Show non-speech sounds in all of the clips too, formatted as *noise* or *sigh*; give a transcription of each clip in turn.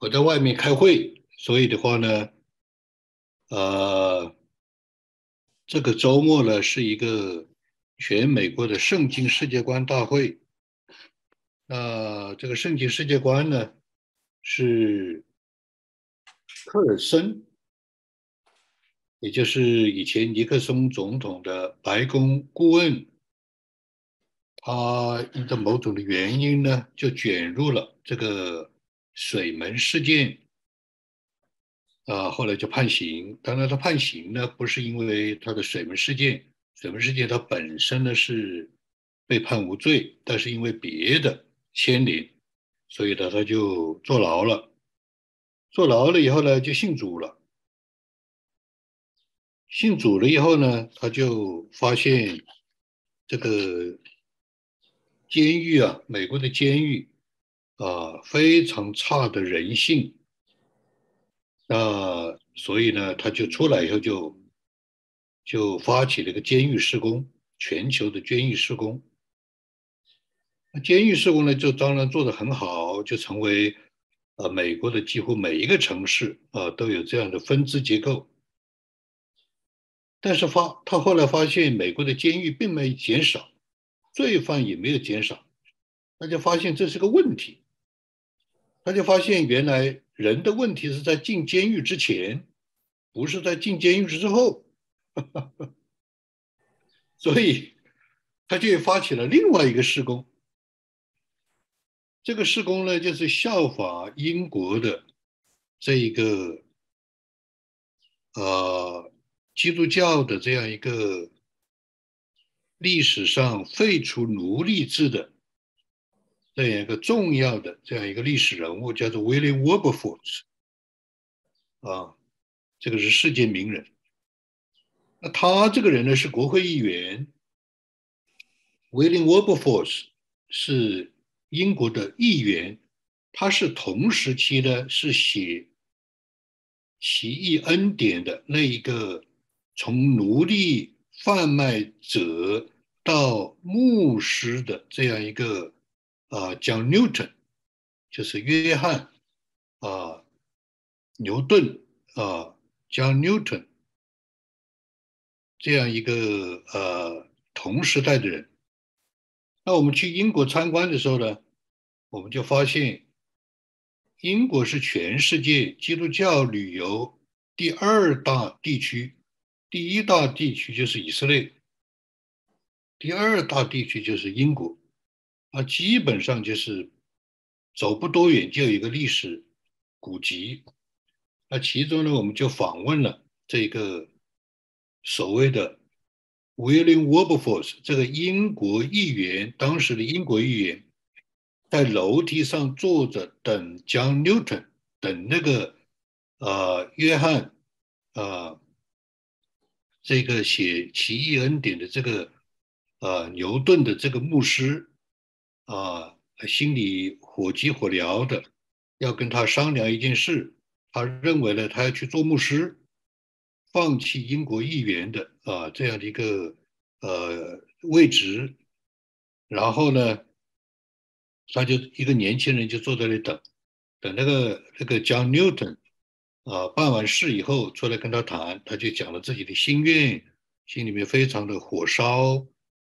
我在外面开会，所以的话呢，呃，这个周末呢是一个全美国的圣经世界观大会。那这个圣经世界观呢，是克尔森，也就是以前尼克松总统的白宫顾问。他因着某种的原因呢，就卷入了这个水门事件，啊，后来就判刑。当然，他判刑呢，不是因为他的水门事件，水门事件他本身呢是被判无罪，但是因为别的牵连，所以呢他就坐牢了。坐牢了以后呢，就信主了。信主了以后呢，他就发现这个。监狱啊，美国的监狱啊，非常差的人性。那所以呢，他就出来以后就就发起了一个监狱施工，全球的监狱施工。那监狱施工呢，就当然做得很好，就成为呃美国的几乎每一个城市啊都有这样的分支结构。但是发他后来发现，美国的监狱并没有减少。罪犯也没有减少，他就发现这是个问题，他就发现原来人的问题是在进监狱之前，不是在进监狱之后，*laughs* 所以他就发起了另外一个施工。这个施工呢，就是效法英国的这一个呃基督教的这样一个。历史上废除奴隶制的这样一个重要的这样一个历史人物，叫做 William Wilberforce，啊，这个是世界名人。那他这个人呢是国会议员，William Wilberforce 是英国的议员，他是同时期呢是写《奇异恩典》的那一个从奴隶。贩卖者到牧师的这样一个啊，讲 Newton，就是约翰啊，牛顿啊，讲 Newton 这样一个呃同时代的人。那我们去英国参观的时候呢，我们就发现，英国是全世界基督教旅游第二大地区。第一大地区就是以色列，第二大地区就是英国，啊，基本上就是走不多远就有一个历史古籍。那其中呢，我们就访问了这个所谓的 William Wilberforce 这个英国议员，当时的英国议员，在楼梯上坐着等 John Newton，等那个呃约翰啊。这个写《奇异恩典》的这个呃牛顿的这个牧师啊，心里火急火燎的，要跟他商量一件事。他认为呢，他要去做牧师，放弃英国议员的啊这样的一个呃位置。然后呢，他就一个年轻人就坐在那里等，等那个那个 John Newton。啊，办完事以后出来跟他谈，他就讲了自己的心愿，心里面非常的火烧，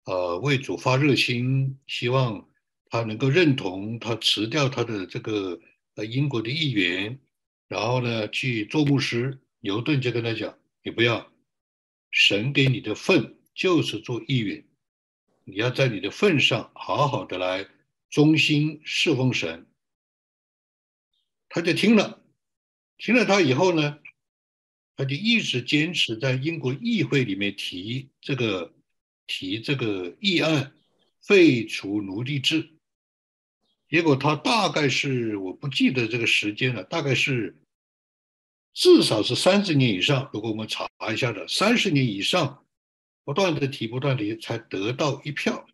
呃，为主发热心，希望他能够认同他辞掉他的这个呃英国的议员，然后呢去做牧师。牛顿就跟他讲：“你不要，神给你的份就是做议员，你要在你的份上好好的来忠心侍奉神。”他就听了。听了他以后呢，他就一直坚持在英国议会里面提这个提这个议案，废除奴隶制。结果他大概是我不记得这个时间了，大概是至少是三十年以上。如果我们查一下的，三十年以上，不断的提，不断的才得到一票，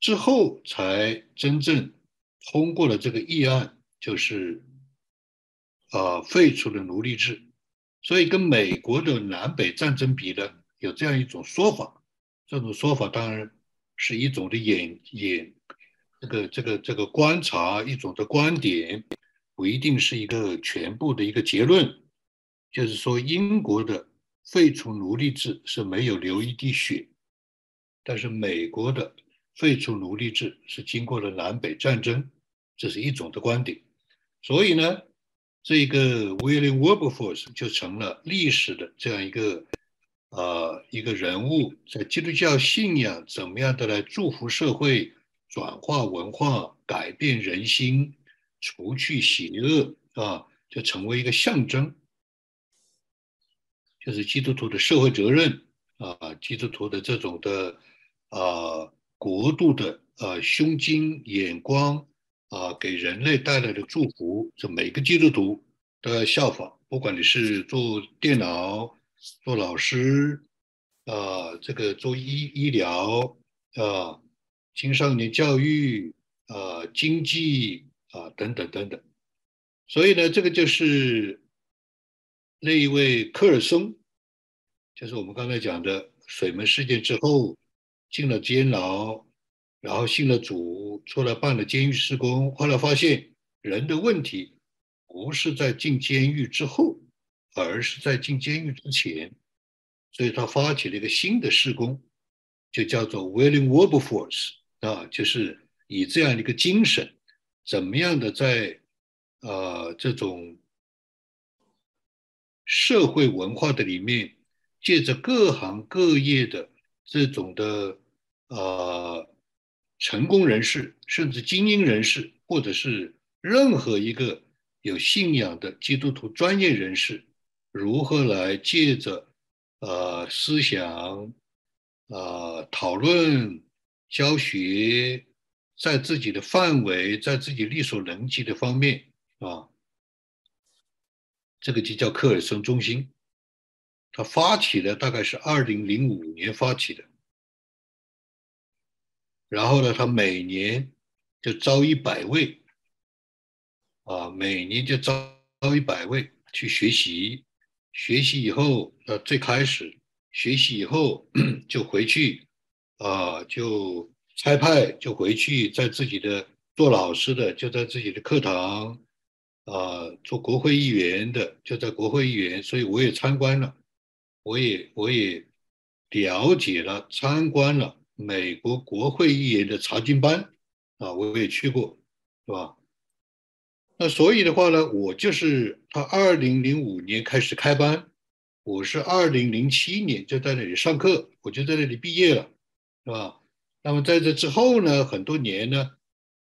之后才真正通过了这个议案，就是。啊，废除了奴隶制，所以跟美国的南北战争比呢，有这样一种说法。这种说法当然是一种的演演，这个这个这个观察，一种的观点，不一定是一个全部的一个结论。就是说，英国的废除奴隶制是没有流一滴血，但是美国的废除奴隶制是经过了南北战争，这是一种的观点。所以呢，这个 William Wilberforce 就成了历史的这样一个呃一个人物，在基督教信仰怎么样的来祝福社会、转化文化、改变人心、除去邪恶啊，就成为一个象征。就是基督徒的社会责任啊，基督徒的这种的啊国度的啊胸襟眼光啊，给人类带来的祝福，这每个基督徒都要效仿。不管你是做电脑、做老师啊，这个做医医疗啊，青少年教育啊，经济啊等等等等。所以呢，这个就是。那一位科尔松，就是我们刚才讲的水门事件之后进了监牢，然后信了主，出来办了监狱施工。后来发现人的问题不是在进监狱之后，而是在进监狱之前，所以他发起了一个新的施工，就叫做 William Wilberforce 啊，就是以这样一个精神，怎么样的在呃这种。社会文化的里面，借着各行各业的这种的呃成功人士，甚至精英人士，或者是任何一个有信仰的基督徒专业人士，如何来借着呃思想、呃讨论、教学，在自己的范围，在自己力所能及的方面啊。这个就叫科尔森中心，他发起的大概是二零零五年发起的，然后呢，他每年就招一百位，啊，每年就招招一百位去学习，学习以后，呃，最开始学习以后 *clears throat* 就回去，啊，就差派就回去，在自己的做老师的就在自己的课堂。啊，做国会议员的就在国会议员，所以我也参观了，我也我也了解了，参观了美国国会议员的查经班，啊，我也去过，是吧？那所以的话呢，我就是他二零零五年开始开班，我是二零零七年就在那里上课，我就在那里毕业了，是吧？那么在这之后呢，很多年呢，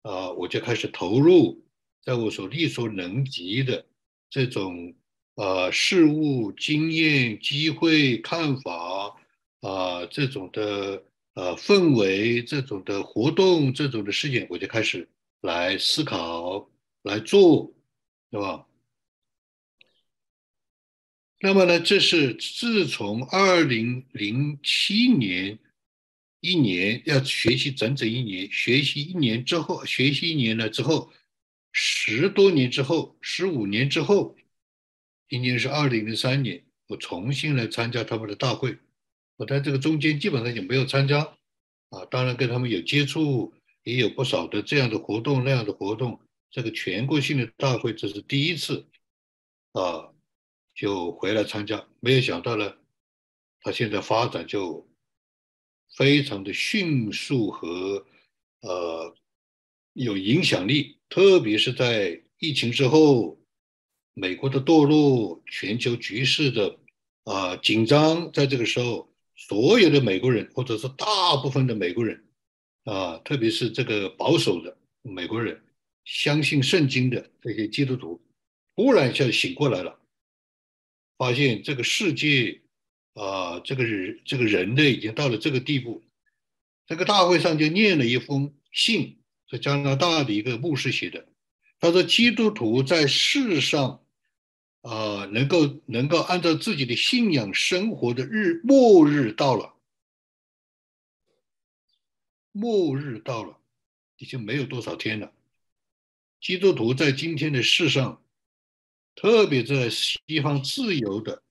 啊，我就开始投入。在我所力所能及的这种呃事物经验、机会、看法啊，这种的呃氛围、这种的活动、这种的事件，我就开始来思考、来做，对吧？那么呢，这是自从二零零七年一年要学习整整一年，学习一年之后，学习一年了之后。十多年之后，十五年之后，今年是二零零三年，我重新来参加他们的大会。我在这个中间基本上就没有参加，啊，当然跟他们有接触，也有不少的这样的活动那样的活动。这个全国性的大会这是第一次，啊，就回来参加。没有想到呢，他现在发展就非常的迅速和呃有影响力。特别是在疫情之后，美国的堕落，全球局势的啊紧张，在这个时候，所有的美国人，或者是大部分的美国人，啊，特别是这个保守的美国人，相信圣经的这些基督徒，忽然一下醒过来了，发现这个世界啊，这个人这个人类已经到了这个地步，这个大会上就念了一封信。是加拿大的一个牧师写的，他说：“基督徒在世上，啊，能够能够按照自己的信仰生活的日末日到了，末日到了，已经没有多少天了。基督徒在今天的世上，特别在西方自由的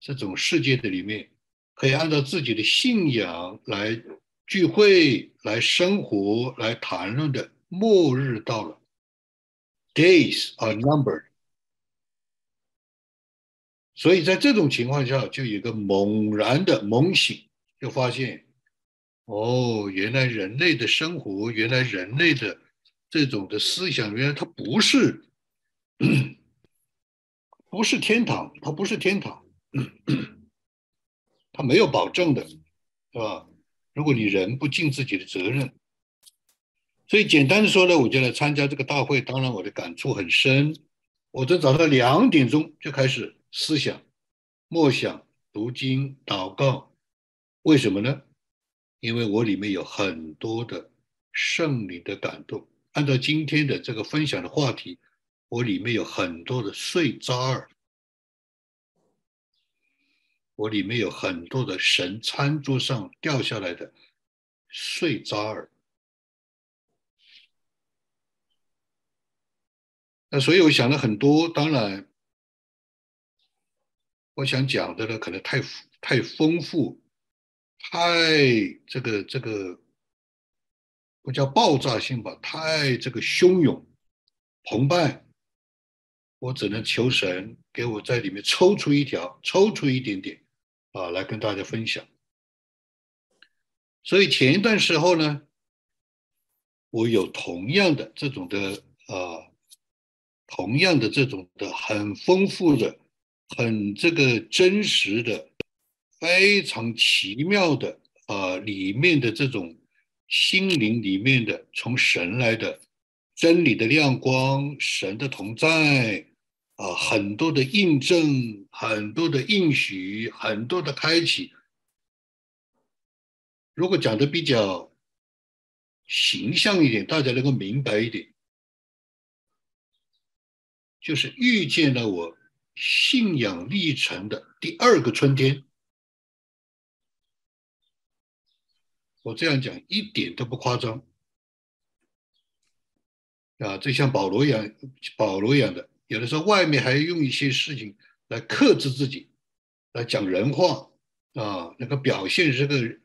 这种世界的里面，可以按照自己的信仰来。”聚会来生活来谈论的末日到了，days are numbered。所以在这种情况下，就有一个猛然的猛醒，就发现，哦，原来人类的生活，原来人类的这种的思想，原来它不是，*clears throat* 不是天堂，它不是天堂，*clears throat* 他没有保证的，是吧？如果你人不尽自己的责任，所以简单的说呢，我就来参加这个大会。当然，我的感触很深。我在早上两点钟就开始思想、默想、读经、祷告。为什么呢？因为我里面有很多的圣灵的感动。按照今天的这个分享的话题，我里面有很多的碎渣儿。我里面有很多的神餐桌上掉下来的碎渣儿，那所以我想了很多。当然，我想讲的呢，可能太太丰富，太这个这个不叫爆炸性吧，太这个汹涌澎湃。我只能求神给我在里面抽出一条，抽出一点点。啊，来跟大家分享。所以前一段时候呢，我有同样的这种的啊，同样的这种的很丰富的、很这个真实的、非常奇妙的啊，里面的这种心灵里面的从神来的真理的亮光、神的同在。啊，很多的印证，很多的应许，很多的开启。如果讲的比较形象一点，大家能够明白一点，就是遇见了我信仰历程的第二个春天。我这样讲一点都不夸张啊！这像保罗一样，保罗一样的。有的时候，外面还用一些事情来克制自己，来讲人话啊，那个表现这个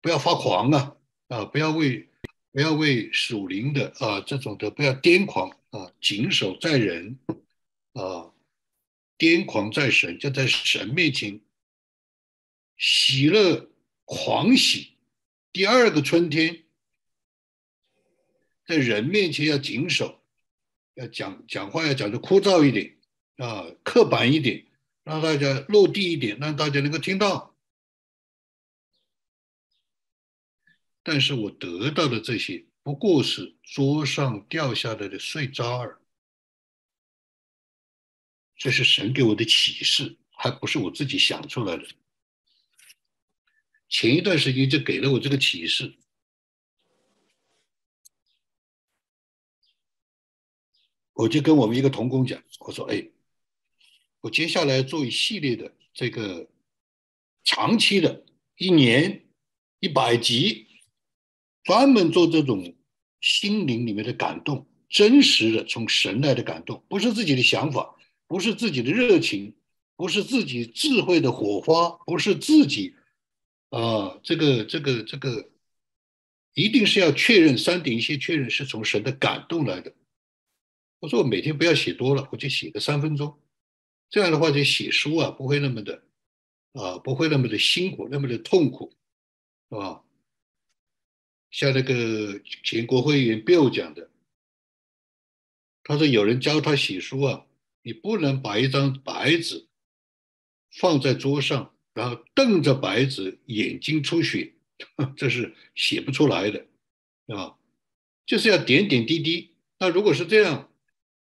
不要发狂啊啊，不要为不要为属灵的啊这种的不要癫狂啊，谨守在人啊，癫狂在神，就在神面前喜乐狂喜。第二个春天，在人面前要谨守。要讲讲话要讲的枯燥一点啊，刻板一点，让大家落地一点，让大家能够听到。但是我得到的这些不过是桌上掉下来的碎渣儿，这是神给我的启示，还不是我自己想出来的。前一段时间就给了我这个启示。我就跟我们一个同工讲，我说：“哎，我接下来做一系列的这个长期的，一年一百集，专门做这种心灵里面的感动，真实的从神来的感动，不是自己的想法，不是自己的热情，不是自己智慧的火花，不是自己啊，这个这个这个，一定是要确认三点一线，确认是从神的感动来的。”我说我每天不要写多了，我就写个三分钟，这样的话就写书啊，不会那么的啊，不会那么的辛苦，那么的痛苦，是吧？像那个前国会员 Bill 讲的，他说有人教他写书啊，你不能把一张白纸放在桌上，然后瞪着白纸，眼睛出血，*laughs* 这是写不出来的，啊，就是要点点滴滴。那如果是这样，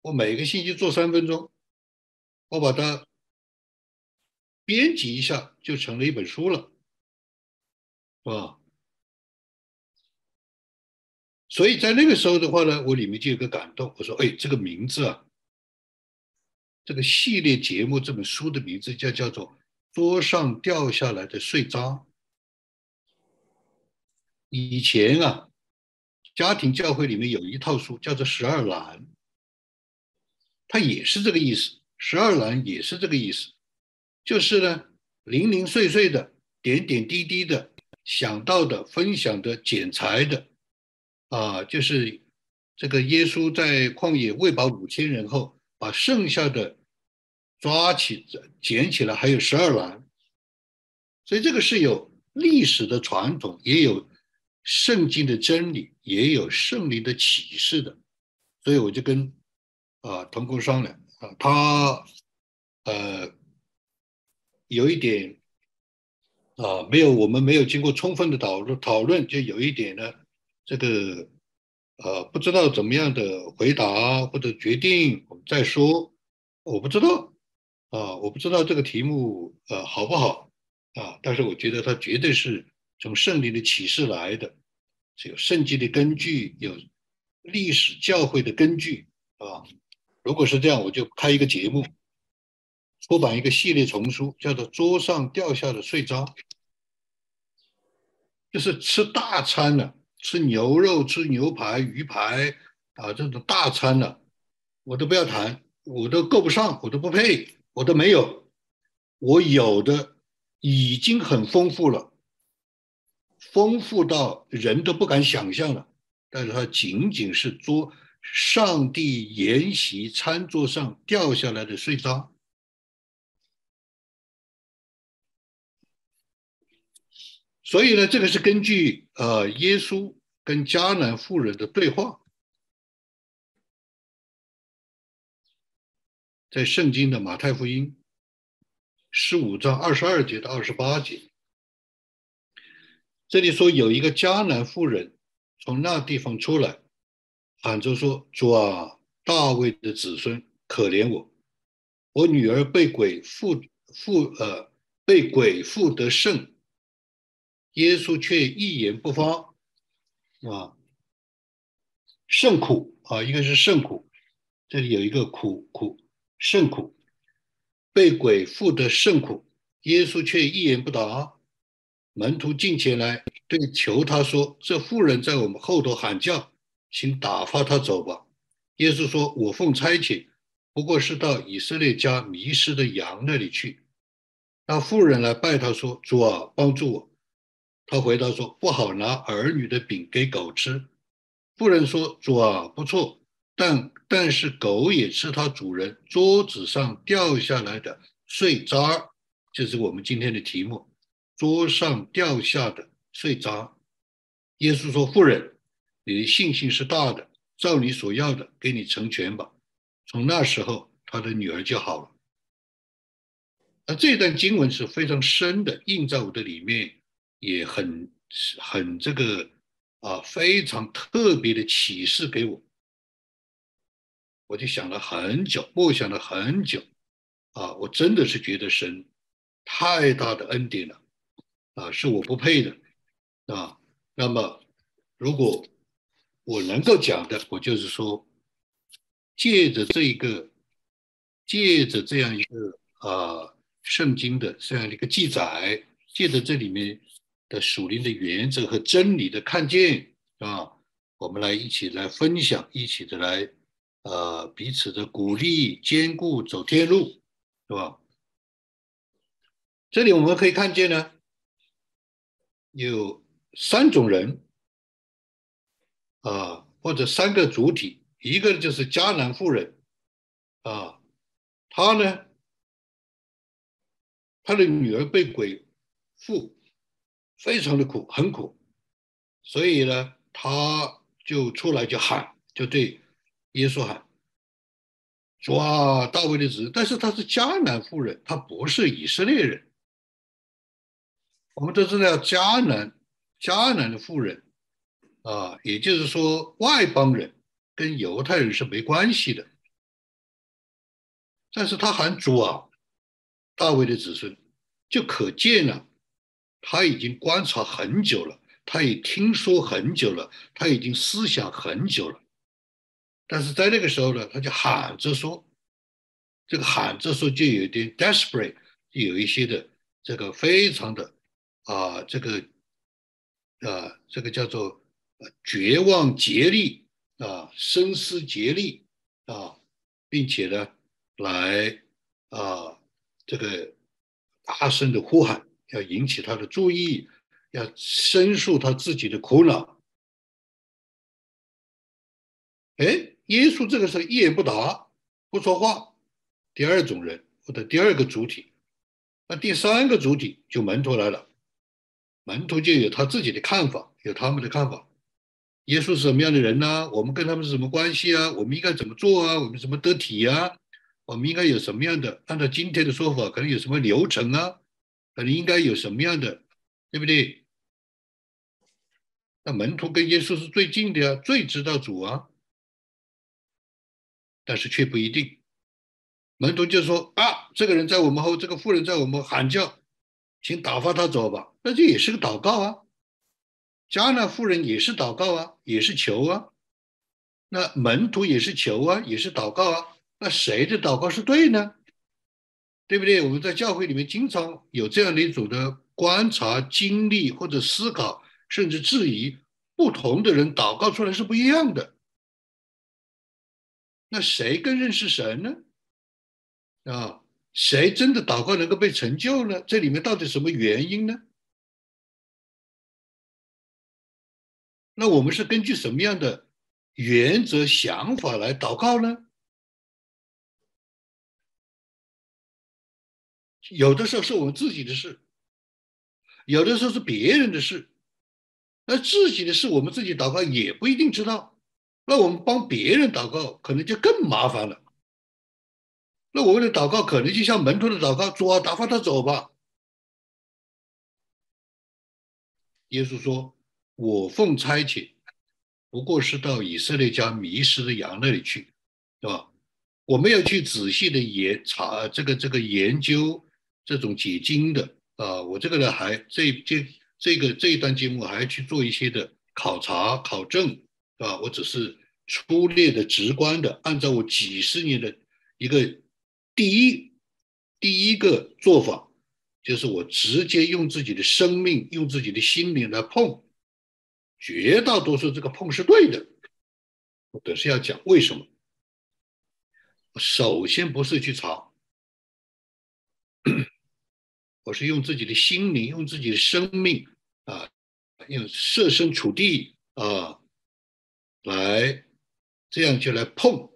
我每个星期做三分钟，我把它编辑一下，就成了一本书了，是吧？所以在那个时候的话呢，我里面就有个感动，我说：“哎，这个名字啊，这个系列节目这本书的名字叫叫做《桌上掉下来的碎渣》。以前啊，家庭教会里面有一套书叫做《十二栏》。它也是这个意思，十二栏也是这个意思，就是呢，零零碎碎的，点点滴滴的，想到的、分享的、剪裁的，啊，就是这个耶稣在旷野喂饱五千人后，把剩下的抓起捡起来，还有十二篮，所以这个是有历史的传统，也有圣经的真理，也有圣灵的启示的。所以我就跟啊同工商量啊，他呃有一点啊没有我们没有经过充分的讨论讨论，就有一点呢这个。呃，不知道怎么样的回答或者决定，我们再说。我不知道，啊，我不知道这个题目呃好不好啊？但是我觉得它绝对是从圣灵的启示来的，是有圣经的根据，有历史教会的根据啊。如果是这样，我就开一个节目，出版一个系列丛书，叫做《桌上掉下的碎渣》，就是吃大餐了。吃牛肉、吃牛排、鱼排啊，这种大餐呢，我都不要谈，我都够不上，我都不配，我都没有，我有的已经很丰富了，丰富到人都不敢想象了。但是它仅仅是桌上帝筵席餐桌上掉下来的碎渣。所以呢，这个是根据呃耶稣跟迦南妇人的对话，在圣经的马太福音十五章二十二节到二十八节，这里说有一个迦南妇人从那地方出来，喊着说：“主啊，大卫的子孙，可怜我，我女儿被鬼附附呃被鬼附得甚。”耶稣却一言不发，啊，甚苦啊！一个是甚苦，这里有一个苦苦甚苦，被鬼附得甚苦。耶稣却一言不答。门徒进前来，对求他说：“这妇人在我们后头喊叫，请打发他走吧。”耶稣说：“我奉差遣，不过是到以色列家迷失的羊那里去。”那妇人来拜他说：“主啊，帮助我。”他回答说：“不好拿儿女的饼给狗吃。”妇人说：“主啊，不错，但但是狗也吃它主人桌子上掉下来的碎渣，就是我们今天的题目。桌上掉下的碎渣。”耶稣说：“妇人，你的信心是大的，照你所要的，给你成全吧。”从那时候，他的女儿就好了。那这段经文是非常深的，印在我的里面。也很很这个啊，非常特别的启示给我，我就想了很久，默想了很久，啊，我真的是觉得神太大的恩典了，啊，是我不配的，啊，那么如果我能够讲的，我就是说，借着这一个，借着这样一个啊圣经的这样的一个记载，借着这里面。的属灵的原则和真理的看见啊，我们来一起来分享，一起的来呃彼此的鼓励，兼顾走天路，是吧？这里我们可以看见呢，有三种人啊，或者三个主体，一个就是迦南妇人啊，她呢，她的女儿被鬼附。非常的苦，很苦，所以呢，他就出来就喊，就对耶稣喊：“说啊，大卫的子。”但是他是迦南妇人，他不是以色列人。我们都知道，迦南迦南的妇人啊，也就是说外邦人跟犹太人是没关系的。但是他喊主啊，大卫的子孙，就可见了。他已经观察很久了，他也听说很久了，他已经思想很久了，但是在那个时候呢，他就喊着说，这个喊着说就有点 desperate，有一些的这个非常的啊，这个啊，这个叫做绝望竭力啊，声嘶竭力啊，并且呢，来啊，这个大声的呼喊。要引起他的注意，要申诉他自己的苦恼，哎，耶稣这个时候一言不答，不说话。第二种人或者第二个主体，那第三个主体就门徒来了，门徒就有他自己的看法，有他们的看法。耶稣是什么样的人呢？我们跟他们是什么关系啊？我们应该怎么做啊？我们怎么得体呀？我们应该有什么样的？按照今天的说法，可能有什么流程啊？可能应该有什么样的，对不对？那门徒跟耶稣是最近的呀，最知道主啊，但是却不一定。门徒就说啊，这个人在我们后，这个妇人在我们喊叫，请打发他走吧。那这也是个祷告啊。迦纳夫人也是祷告啊，也是求啊。那门徒也是求啊，也是祷告啊。那谁的祷告是对呢？对不对？我们在教会里面经常有这样的一种的观察、经历或者思考。甚至质疑不同的人祷告出来是不一样的，那谁更认识神呢？啊，谁真的祷告能够被成就呢？这里面到底什么原因呢？那我们是根据什么样的原则、想法来祷告呢？有的时候是我们自己的事，有的时候是别人的事。那自己的事，我们自己祷告也不一定知道。那我们帮别人祷告，可能就更麻烦了。那我们的祷告可能就像门徒的祷告：“主啊，打发他走吧。”耶稣说：“我奉差遣，不过是到以色列家迷失的羊那里去，是吧？我们要去仔细的研查这个这个研究这种解经的啊。我这个呢，还这这。”这个这一段节目还要去做一些的考察考证，啊，我只是粗略的、直观的，按照我几十年的一个第一第一个做法，就是我直接用自己的生命、用自己的心灵来碰，绝大多数这个碰是对的，我等是要讲为什么。首先不是去查。我是用自己的心灵，用自己的生命啊，用设身处地啊，来这样就来碰，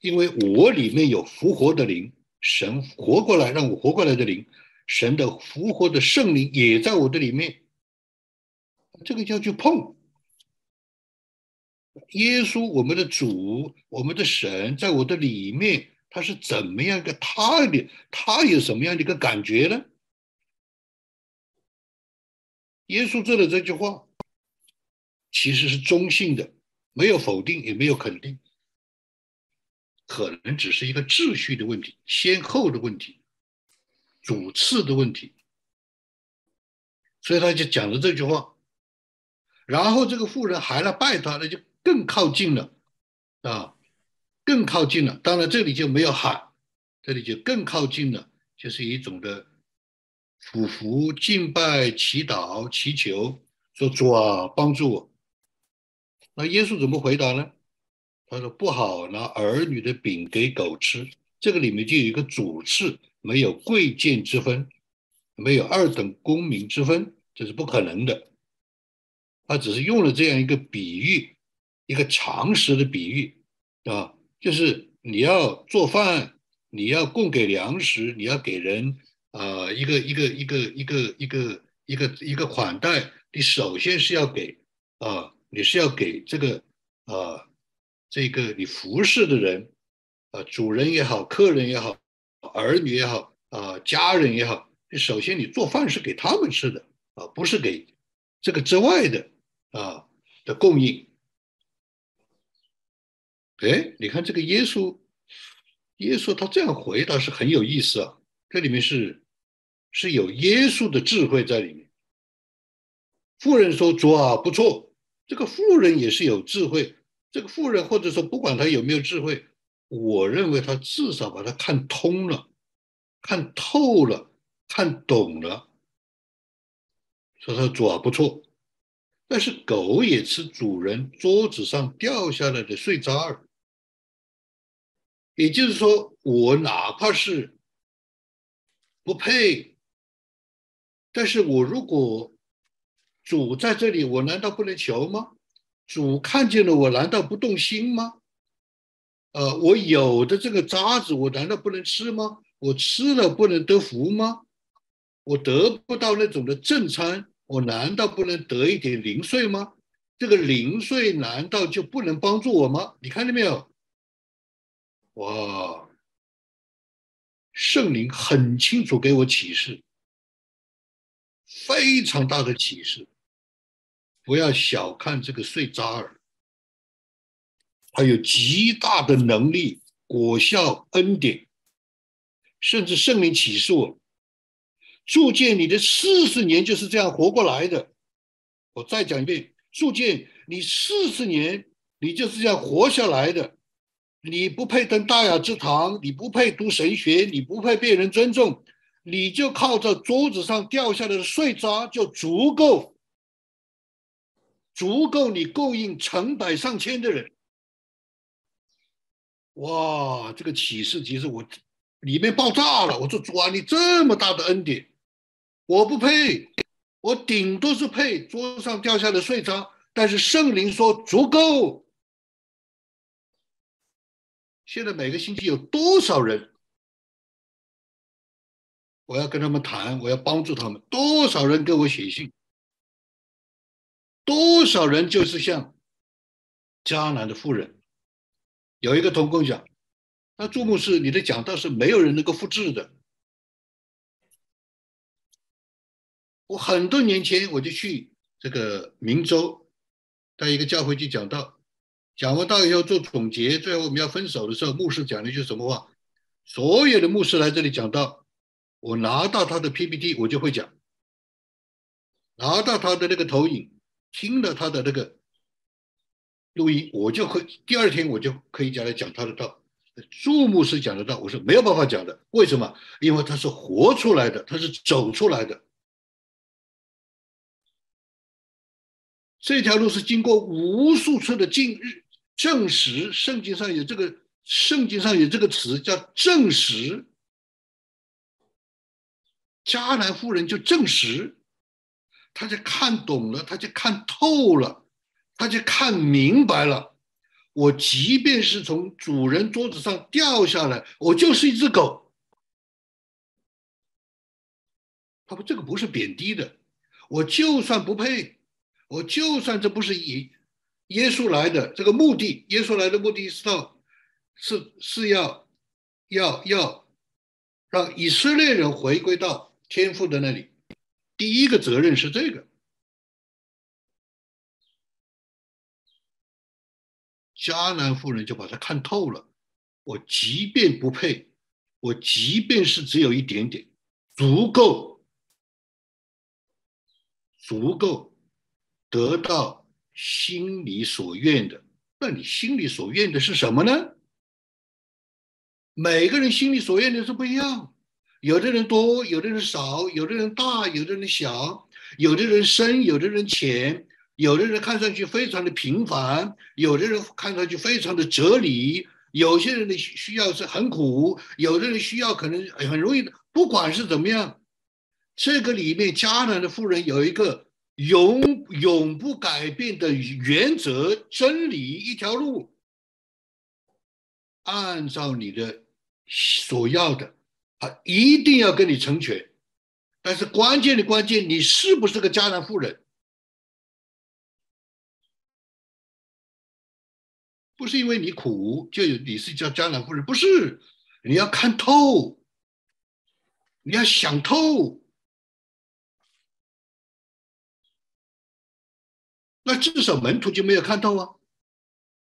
因为我里面有复活的灵，神活过来让我活过来的灵，神的复活的圣灵也在我的里面，这个叫去碰。耶稣，我们的主，我们的神，在我的里面，他是怎么样一个他的，他有什么样的一个感觉呢？耶稣做的这句话其实是中性的，没有否定，也没有肯定，可能只是一个秩序的问题、先后的问题、主次的问题，所以他就讲了这句话。然后这个妇人还来拜他，那就更靠近了啊，更靠近了。当然这里就没有喊，这里就更靠近了，就是一种的。俯伏敬拜、祈祷、祈求，说主啊，帮助我。那耶稣怎么回答呢？他说不好拿儿女的饼给狗吃。这个里面就有一个主次，没有贵贱之分，没有二等公民之分，这是不可能的。他只是用了这样一个比喻，一个常识的比喻啊，就是你要做饭，你要供给粮食，你要给人。啊，一个一个一个一个一个一个一个款待，你首先是要给啊，你是要给这个啊，这个你服侍的人啊，主人也好，客人也好，儿女也好啊，家人也好，你首先你做饭是给他们吃的啊，不是给这个之外的啊的供应。哎，你看这个耶稣，耶稣他这样回答是很有意思啊，这里面是。是有耶稣的智慧在里面。富人说：“主啊，不错。”这个富人也是有智慧。这个富人或者说不管他有没有智慧，我认为他至少把他看通了、看透了、看懂了。说他主啊，不错。但是狗也吃主人桌子上掉下来的碎渣儿。也就是说，我哪怕是不配。但是我如果主在这里，我难道不能求吗？主看见了我，难道不动心吗？呃，我有的这个渣子，我难道不能吃吗？我吃了不能得福吗？我得不到那种的正餐，我难道不能得一点零碎吗？这个零碎难道就不能帮助我吗？你看见没有？哇！圣灵很清楚给我启示，非常大的启示。不要小看这个碎渣儿，它有极大的能力、果效、恩典，甚至圣灵启示我，铸建你的四十年就是这样活过来的。我再讲一遍，铸建你四十年，你就是这样活下来的。你不配登大雅之堂，你不配读神学，你不配被人尊重，你就靠着桌子上掉下来的碎渣就足够，足够你供应成百上千的人。哇，这个启示其实我里面爆炸了。我说主啊，你这么大的恩典，我不配，我顶多是配桌上掉下的碎渣，但是圣灵说足够。现在每个星期有多少人？我要跟他们谈，我要帮助他们。多少人给我写信？多少人就是像迦南的妇人？有一个同工讲：“那注目是你的讲道是没有人能够复制的。”我很多年前我就去这个明州，在一个教会去讲道。讲完道以后做总结，最后我们要分手的时候，牧师讲了一句什么话？所有的牧师来这里讲道，我拿到他的 PPT，我就会讲；拿到他的那个投影，听了他的那个录音，我就会第二天我就可以讲来讲他的道。朱牧师讲的道，我是没有办法讲的。为什么？因为他是活出来的，他是走出来的。这条路是经过无数次的近日。证实圣经上有这个，圣经上有这个词叫证实。迦南妇人就证实，他就看懂了，他就看透了，他就看明白了。我即便是从主人桌子上掉下来，我就是一只狗。他说这个不是贬低的，我就算不配，我就算这不是以。耶稣来的这个目的，耶稣来的目的是到，是是要，要要让以色列人回归到天父的那里。第一个责任是这个。迦南妇人就把他看透了。我即便不配，我即便是只有一点点，足够，足够得到。心里所愿的，那你心里所愿的是什么呢？每个人心里所愿的是不一样，有的人多，有的人少，有的人大，有的人小，有的人深，有的人浅，有的人看上去非常的平凡，有的人看上去非常的哲理，有些人的需要是很苦，有的人需要可能很容易的。不管是怎么样，这个里面迦南的妇人有一个。永永不改变的原则、真理一条路，按照你的所要的，啊一定要跟你成全。但是关键的关键，你是不是个迦南妇人？不是因为你苦就有你是叫迦南妇人，不是。你要看透，你要想透。那至少门徒就没有看透啊，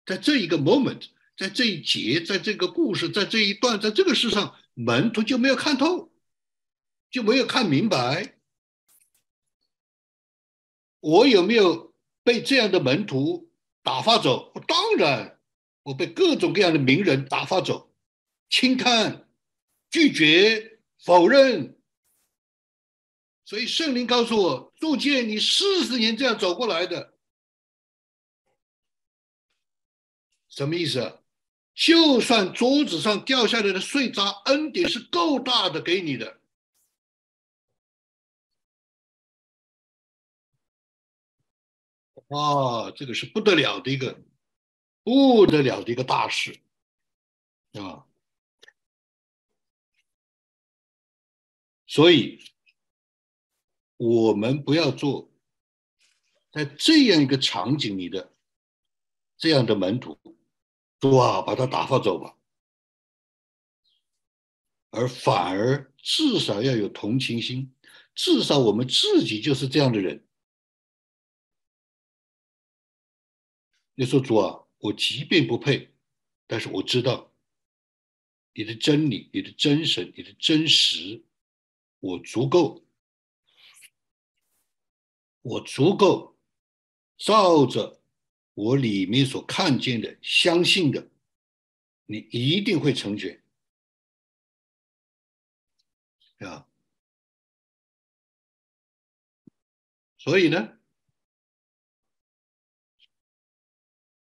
在这一个 moment，在这一节，在这个故事，在这一段，在这个世上，门徒就没有看透，就没有看明白。我有没有被这样的门徒打发走？当然，我被各种各样的名人打发走，轻看、拒绝、否认。所以圣灵告诉我，杜建你四十年这样走过来的。什么意思？就算桌子上掉下来的碎渣，恩典是够大的给你的。啊，这个是不得了的一个不得了的一个大事啊！所以，我们不要做在这样一个场景里的这样的门徒，主啊，把他打发走吧，而反而至少要有同情心，至少我们自己就是这样的人。你说主啊，我即便不配，但是我知道你的真理、你的真神、你的真实，我足够，我足够照着我里面所看见的、相信的，你一定会成全，啊。所以呢？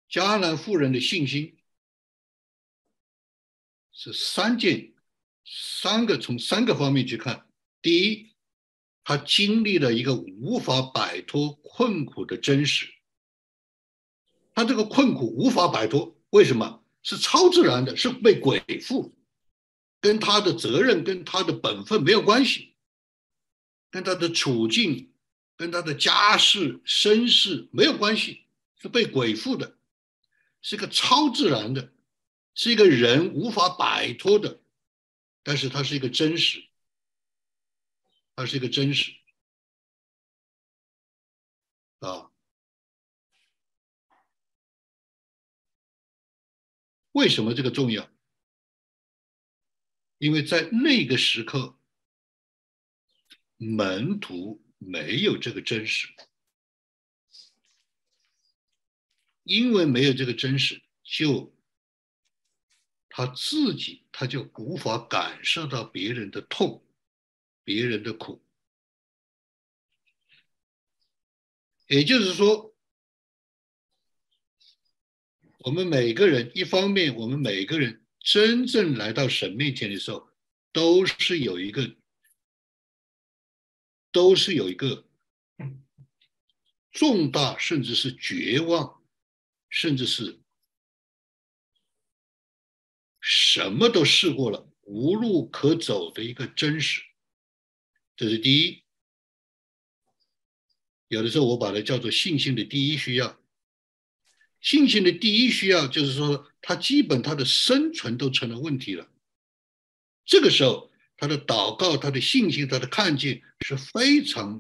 迦南妇人的信心是三件、三个从三个方面去看。第一，她经历了一个无法摆脱困苦的真实。他这个困苦无法摆脱，为什么？是超自然的，是被鬼附，跟他的责任、跟他的本分没有关系，跟他的处境、跟他的家世、身世没有关系，是被鬼附的。是个超自然的，是一个人无法摆脱的，但是它是一个真实，它是一个真实。为什么这个重要？因为在那个时刻，门徒没有这个真实。因为没有这个真实，就他自己他就无法感受到别人的痛，别人的苦。也就是说，我们每个人一方面，我们每个人真正来到神面前的时候，都是有一个，都是有一个重大甚至是绝望。甚至是什么都试过了，无路可走的一个真实，这是第一。有的时候我把它叫做信心的第一需要。信心的第一需要就是说，他基本他的生存都成了问题了。这个时候，他的祷告、他的信心、他的看见是非常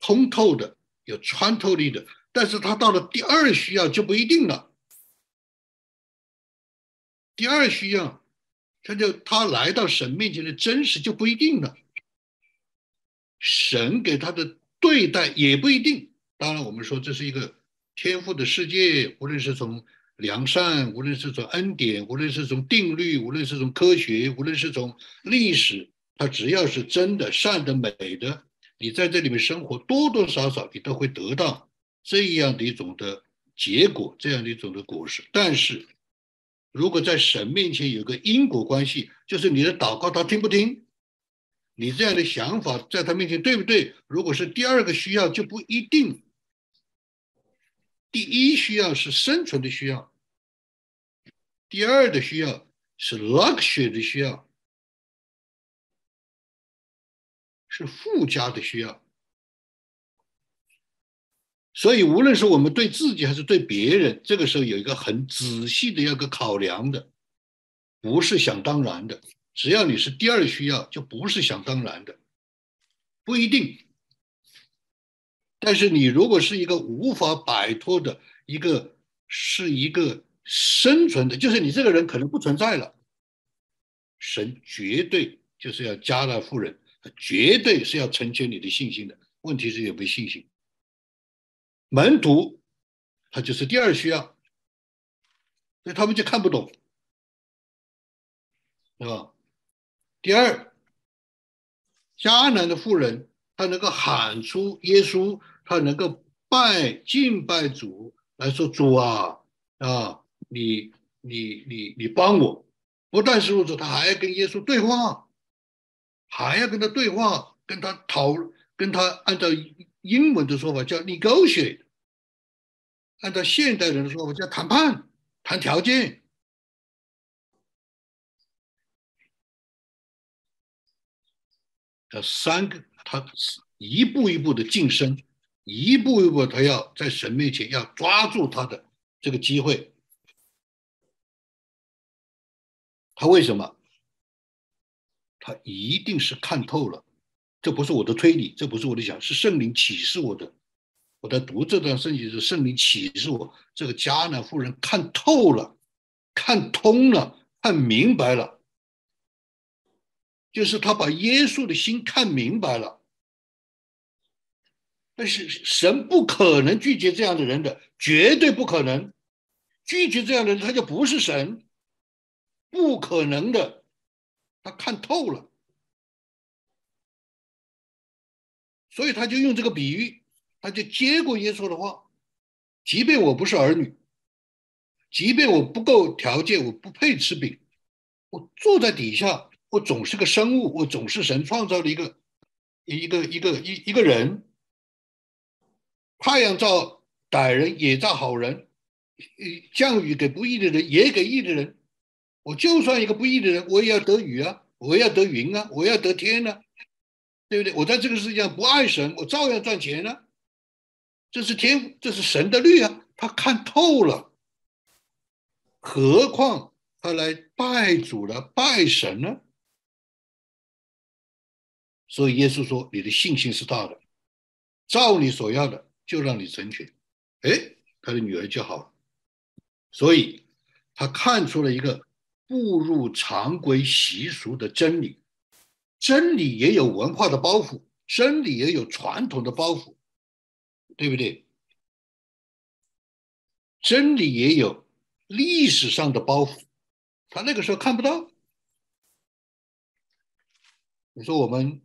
通透的，有穿透力的。但是他到了第二需要就不一定了。第二需要，他就他来到神面前的真实就不一定了。神给他的对待也不一定。当然，我们说这是一个天赋的世界，无论是从良善，无论是从恩典，无论是从定律，无论是从科学，无论是从历史，它只要是真的、善的、美的，你在这里面生活，多多少少你都会得到。这样的一种的结果，这样的一种的果实。但是，如果在神面前有个因果关系，就是你的祷告他听不听，你这样的想法在他面前对不对？如果是第二个需要，就不一定。第一需要是生存的需要，第二的需要是 luxury 的需要，是附加的需要。所以，无论是我们对自己还是对别人，这个时候有一个很仔细的要个考量的，不是想当然的。只要你是第二需要，就不是想当然的，不一定。但是你如果是一个无法摆脱的一个，是一个生存的，就是你这个人可能不存在了，神绝对就是要加纳富人，绝对是要成全你的信心的。问题是有没有信心？门徒，他就是第二需要，所以他们就看不懂，是吧？第二，迦南的妇人，她能够喊出耶稣，他能够拜敬拜主，来说主啊啊，你你你你帮我，不但是如此，他还要跟耶稣对话，还要跟他对话，跟他讨，跟他按照英文的说法叫 negotiate。按照现代人的说法叫谈判，谈条件。这三个，他一步一步的晋升，一步一步他要在神面前要抓住他的这个机会。他为什么？他一定是看透了，这不是我的推理，这不是我的想，是圣灵启示我的。我在读这段圣经是圣灵启示我，这个迦南妇人看透了，看通了，看明白了。就是他把耶稣的心看明白了，但是神不可能拒绝这样的人的，绝对不可能拒绝这样的人，他就不是神，不可能的，他看透了，所以他就用这个比喻，他就接过耶稣的话，即便我不是儿女，即便我不够条件，我不配吃饼，我坐在底下。我总是个生物，我总是神创造的一个一个一个一一个人。太阳照歹人也照好人，降雨给不义的人也给义的人。我就算一个不义的人，我也要得雨啊，我也要得云啊，我要得天呢，对不对？我在这个世界上不爱神，我照样赚钱呢。这是天，这是神的律啊，他看透了。何况他来拜主了，拜神呢？所以耶稣说：“你的信心是大的，照你所要的，就让你成全。”哎，他的女儿就好了。所以他看出了一个步入常规习俗的真理。真理也有文化的包袱，真理也有传统的包袱，对不对？真理也有历史上的包袱，他那个时候看不到。你说我们？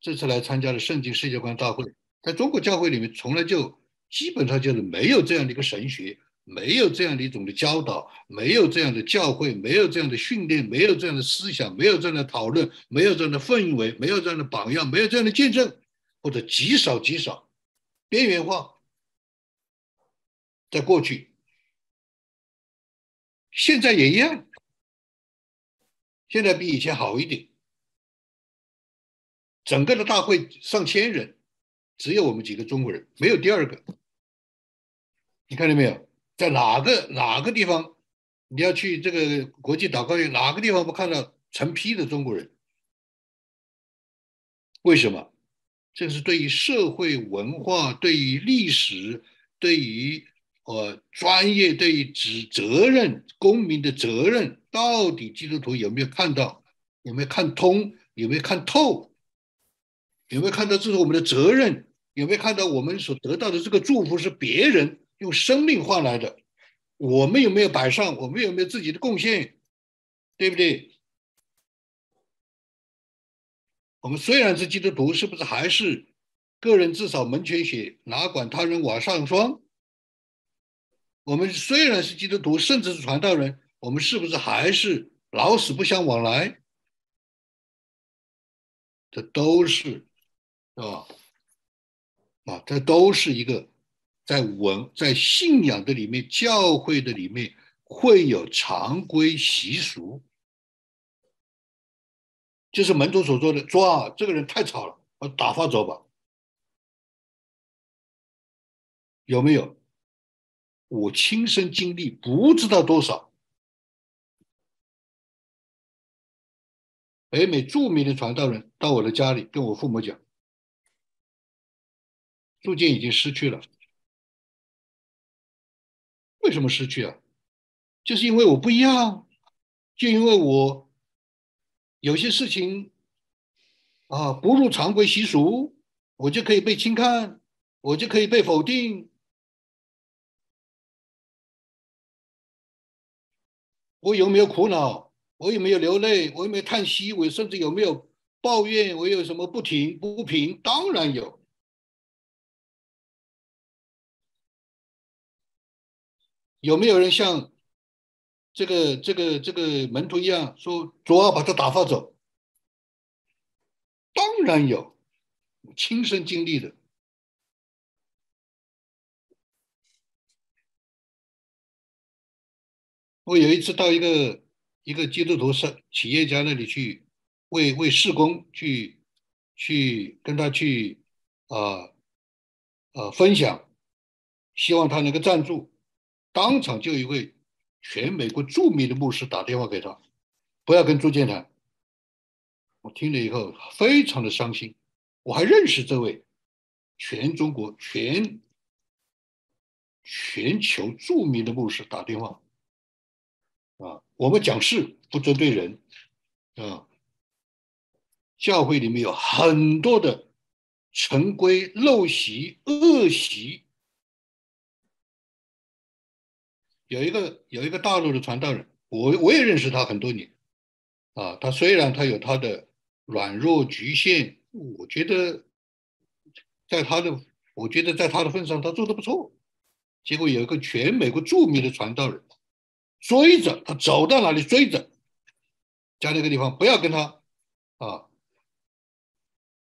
这次来参加的圣经世界观大会，在中国教会里面，从来就基本上就是没有这样的一个神学，没有这样的一种的教导，没有这样的教会，没有这样的训练，没有这样的思想，没有这样的讨论，没有这样的氛围，没有这样的榜样，没有这样的见证，或者极少极少，边缘化。在过去，现在也一样，现在比以前好一点。整个的大会上千人，只有我们几个中国人，没有第二个。你看到没有？在哪个哪个地方，你要去这个国际祷告院，哪个地方不看到成批的中国人？为什么？这是对于社会文化、对于历史、对于呃专业、对于职责任、公民的责任，到底基督徒有没有看到？有没有看通？有没有看透？有没有看到这是我们的责任？有没有看到我们所得到的这个祝福是别人用生命换来的？我们有没有摆上？我们有没有自己的贡献？对不对？我们虽然是基督徒，是不是还是个人至少门前雪，哪管他人瓦上霜？我们虽然是基督徒，甚至是传道人，我们是不是还是老死不相往来？这都是。是吧？啊，这都是一个在文在信仰的里面，教会的里面会有常规习俗，就是门徒所说的：“抓这个人太吵了，我打发走吧。”有没有？我亲身经历，不知道多少。北美著名的传道人到我的家里，跟我父母讲。铸件已经失去了，为什么失去啊？就是因为我不一样，就因为我有些事情啊不入常规习俗，我就可以被轻看，我就可以被否定。我有没有苦恼？我有没有流泪？我有没有叹息？我甚至有没有抱怨？我有什么不停不平？当然有。有没有人像这个、这个、这个门徒一样说“主要把他打发走”？当然有，亲身经历的。我有一次到一个一个基督徒商企业家那里去为为事工去去跟他去啊啊分享，希望他能够赞助。当场就一位全美国著名的牧师打电话给他，不要跟朱建谈。我听了以后非常的伤心，我还认识这位全中国全全球著名的牧师打电话。啊，我们讲事不针对人，啊，教会里面有很多的陈规陋习、恶习。有一个有一个大陆的传道人，我我也认识他很多年，啊，他虽然他有他的软弱局限，我觉得在他的，我觉得在他的份上，他做的不错。结果有一个全美国著名的传道人。追着他走到哪里追着，在那个地方不要跟他啊，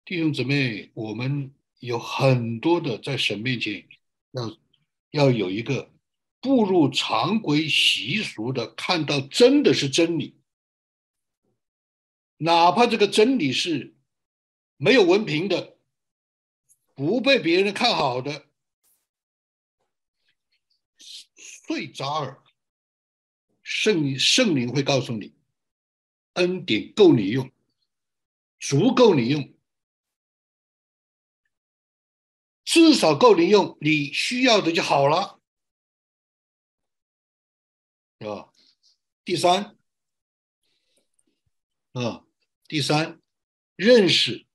弟兄姊妹，我们有很多的在神面前要要有一个步入常规习俗的，看到真的是真理，哪怕这个真理是没有文凭的，不被别人看好的，碎渣儿。圣圣灵会告诉你，恩典够你用，足够你用，至少够你用，你需要的就好了，是吧？第三，啊，第三，认识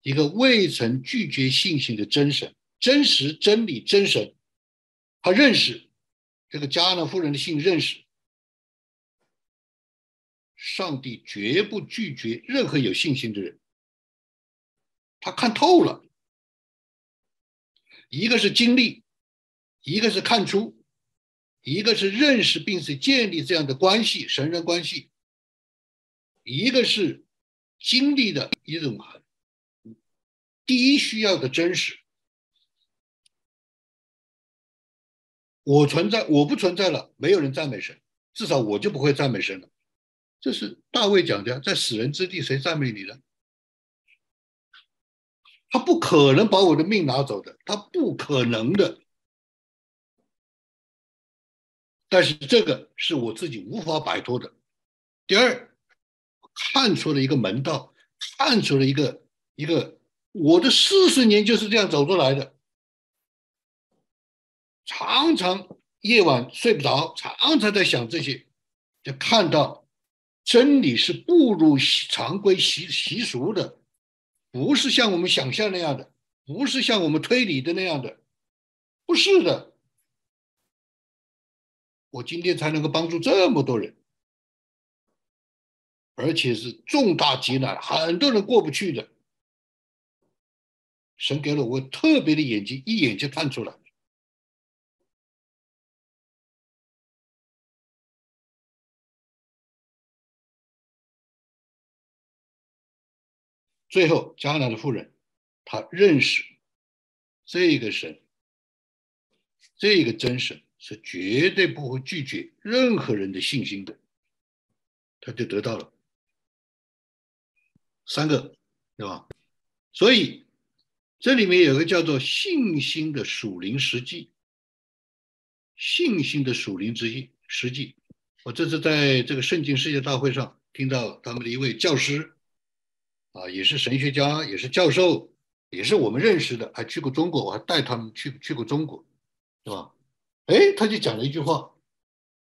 一个未曾拒绝信心的真神、真实真理、真神，他认识。这个加纳夫人的信认识，上帝绝不拒绝任何有信心的人。他看透了，一个是经历，一个是看出，一个是认识并且建立这样的关系，神人关系，一个是经历的一种第一需要的真实。我存在，我不存在了，没有人赞美神，至少我就不会赞美神了。这是大卫讲的，在死人之地，谁赞美你呢？他不可能把我的命拿走的，他不可能的。但是这个是我自己无法摆脱的。第二，看出了一个门道，看出了一个一个，我的四十年就是这样走出来的。常常夜晚睡不着，常常在想这些，就看到真理是不如常规习习俗的，不是像我们想象那样的，不是像我们推理的那样的，不是的。我今天才能够帮助这么多人，而且是重大劫难，很多人过不去的。神给了我特别的眼睛，一眼就看出来。最后，迦南的妇人，她认识这个神，这个真神是绝对不会拒绝任何人的信心的，他就得到了三个，对吧？所以这里面有个叫做信心的属灵实际，信心的属灵之一实际。我这次在这个圣经世界大会上听到他们的一位教师。啊，也是神学家，也是教授，也是我们认识的，还去过中国，我还带他们去去过中国，是吧？哎，他就讲了一句话，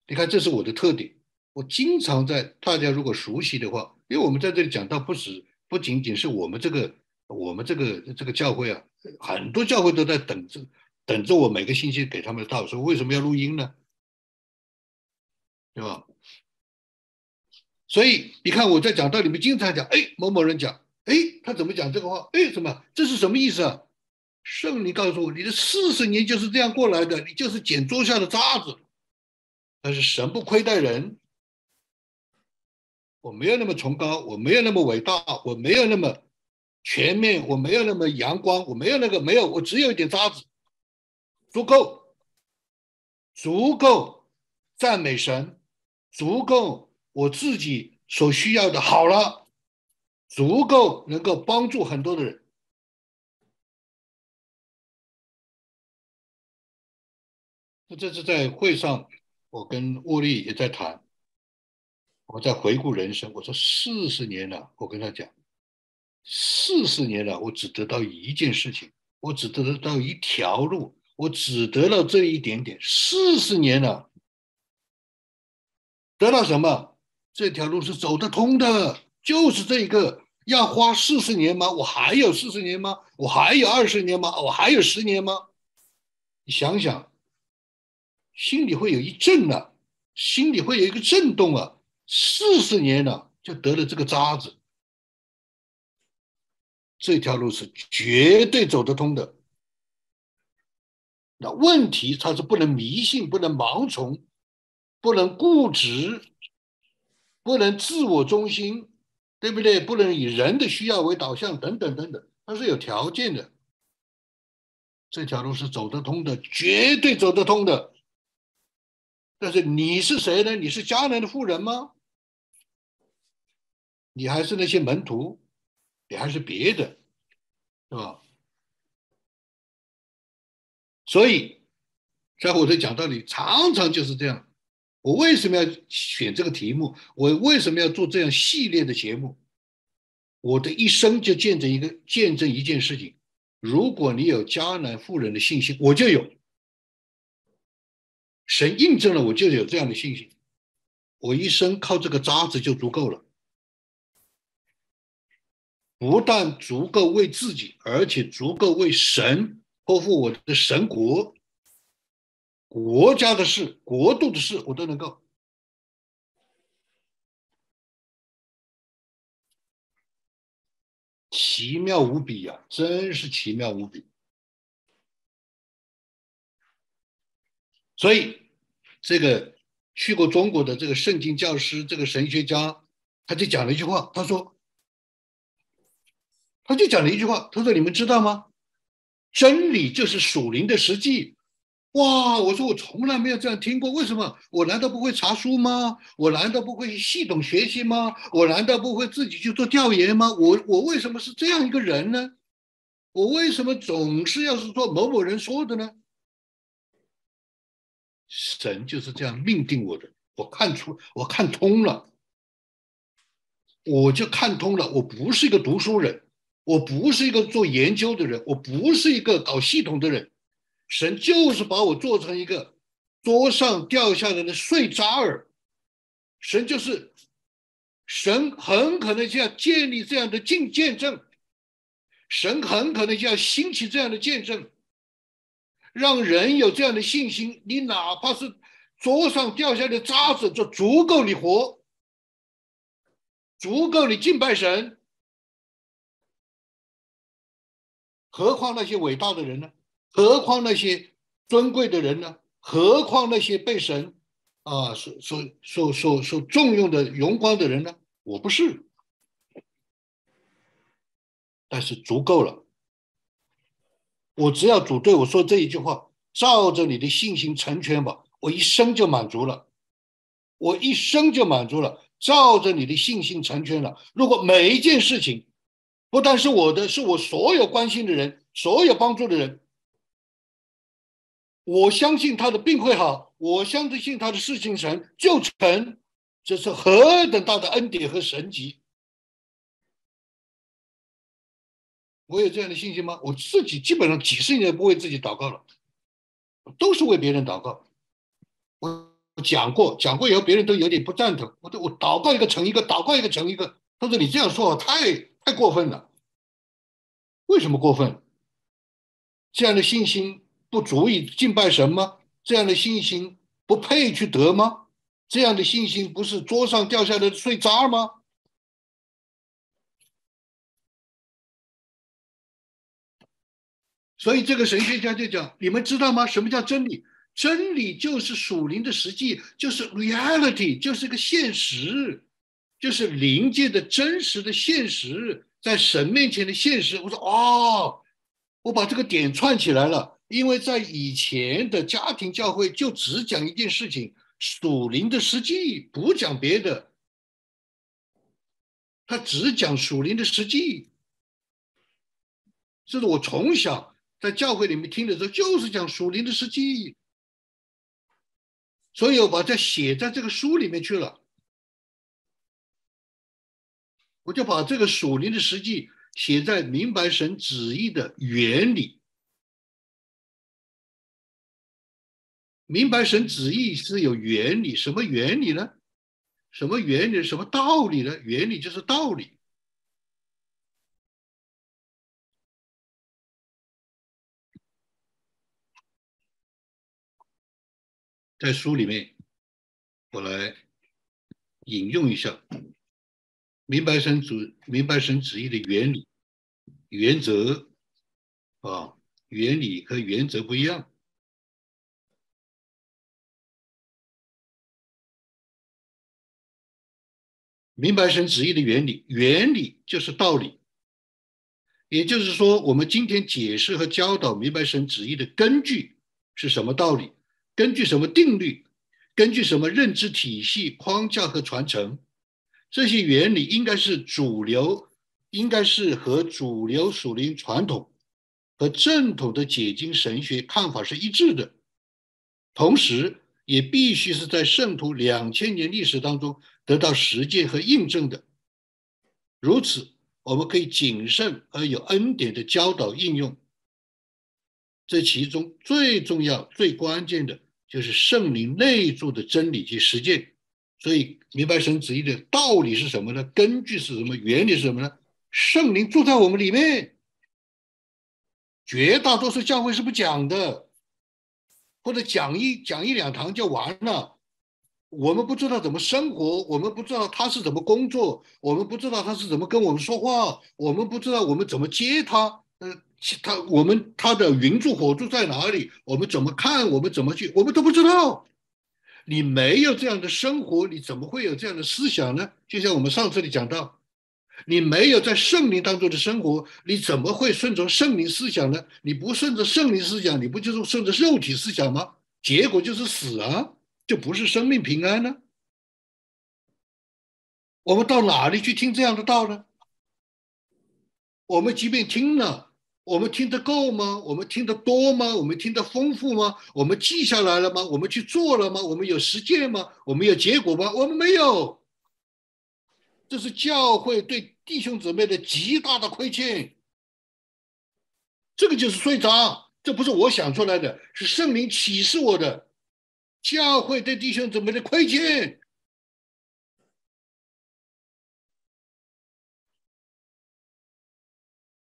你看，这是我的特点，我经常在大家如果熟悉的话，因为我们在这里讲到，不止不仅仅是我们这个我们这个这个教会啊，很多教会都在等着等着我每个星期给他们的道，说为什么要录音呢？对吧？所以你看我在讲道里面经常讲，哎，某某人讲，哎，他怎么讲这个话？哎，什么？这是什么意思啊？圣灵告诉我，你的四十年就是这样过来的，你就是捡桌下的渣子。但是神不亏待人，我没有那么崇高，我没有那么伟大，我没有那么全面，我没有那么阳光，我没有那个没有，我只有一点渣子，足够，足够赞美神，足够我自己所需要的好了，足够能够帮助很多的人。那这次在会上，我跟沃利也在谈，我在回顾人生。我说四十年了，我跟他讲，四十年了，我只得到一件事情，我只得到一条路，我只得到这一点点。四十年了，得到什么？这条路是走得通的，就是这一个。要花四十年吗？我还有四十年吗？我还有二十年吗？我还有十年吗？你想想。心里会有一震啊，心里会有一个震动啊！四十年了，就得了这个渣子，这条路是绝对走得通的。那问题它是不能迷信，不能盲从，不能固执，不能自我中心，对不对？不能以人的需要为导向，等等等等，它是有条件的。这条路是走得通的，绝对走得通的。但是你是谁呢？你是迦南的妇人吗？你还是那些门徒？你还是别的，是吧？所以，在我的讲道里，常常就是这样。我为什么要选这个题目？我为什么要做这样系列的节目？我的一生就见证一个见证一件事情：如果你有迦南妇人的信心，我就有。神印证了，我就有这样的信心。我一生靠这个渣子就足够了，不但足够为自己，而且足够为神托付我的神国、国家的事、国度的事，我都能够。奇妙无比呀，真是奇妙无比。所以，这个去过中国的这个圣经教师，这个神学家，他就讲了一句话，他说，他就讲了一句话，他说：“你们知道吗？真理就是属灵的实际。”哇！我说我从来没有这样听过，为什么？我难道不会查书吗？我难道不会系统学习吗？我难道不会自己去做调研吗？我我为什么是这样一个人呢？我为什么总是要是做某某人说的呢？神就是这样命定我的，我看出，我看通了，我就看通了。我不是一个读书人，我不是一个做研究的人，我不是一个搞系统的人。神就是把我做成一个桌上掉下来的碎渣儿。神就是，神很可能就要建立这样的见见证，神很可能就要兴起这样的见证。让人有这样的信心，你哪怕是桌上掉下的渣子，就足够你活，足够你敬拜神。何况那些伟大的人呢？何况那些尊贵的人呢？何况那些被神啊所所所所所重用的荣光的人呢？我不是，但是足够了。我只要主对我说这一句话，照着你的信心成全吧，我一生就满足了，我一生就满足了，照着你的信心成全了。如果每一件事情，不但是我的，是我所有关心的人，所有帮助的人，我相信他的病会好，我相信他的事情成就成，这是何等大的恩典和神迹。我有这样的信心吗？我自己基本上几十年不为自己祷告了，都是为别人祷告。我讲过，讲过以后，别人都有点不赞同。我我祷告一个成一个，祷告一个成一个。他说：“你这样说太太过分了。”为什么过分？这样的信心不足以敬拜神吗？这样的信心不配去得吗？这样的信心不是桌上掉下来的碎渣吗？所以这个神学家就讲：你们知道吗？什么叫真理？真理就是属灵的实际，就是 reality，就是个现实，就是灵界的真实的现实，在神面前的现实。我说哦，我把这个点串起来了，因为在以前的家庭教会就只讲一件事情，属灵的实际，不讲别的，他只讲属灵的实际。这是我从小在教会里面听的时候，就是讲属灵的实际，所以我把它写在这个书里面去了。我就把这个属灵的实际写在明白神旨意的原理。明白神旨意是有原理，什么原理呢？什么原理？什么道理呢？原理就是道理。在书里面，我来引用一下。明白神主，明白神旨意的原理、原则啊，原理和原则不一样。明白神旨意的原理，原理就是道理，也就是说，我们今天解释和教导明白神旨意的根据是什么道理？根据什么定律？根据什么认知体系、框架和传承？这些原理应该是主流，应该是和主流属灵传统和正统的解经神学看法是一致的，同时也必须是在圣徒两千年历史当中得到实践和印证的。如此，我们可以谨慎而有恩典的教导应用。这其中最重要、最关键的就是圣灵内住的真理及实践。所以，明白神旨意的道理是什么呢？根据是什么？原理是什么呢？圣灵住在我们里面。绝大多数教会是不讲的，或者讲一讲一两堂就完了。我们不知道怎么生活，我们不知道他是怎么工作，我们不知道他是怎么跟我们说话，我们不知道我们怎么接他。呃，其他我们他的云柱火柱在哪里？我们怎么看？我们怎么去？我们都不知道。你没有这样的生活，你怎么会有这样的思想呢？就像我们上次里讲到，你没有在圣灵当中的生活，你怎么会顺从圣灵思想呢？你不顺着圣灵思想，你不就是顺着肉体思想吗？结果就是死啊，就不是生命平安呢。我们到哪里去听这样的道呢？我们即便听了。我们听得够吗？我们听得多吗？我们听得丰富吗？我们记下来了吗？我们去做了吗？我们有实践吗？我们有结果吗？我们没有。这是教会对弟兄姊妹的极大的亏欠。这个就是税章，这不是我想出来的，是圣灵启示我的。教会对弟兄姊妹的亏欠。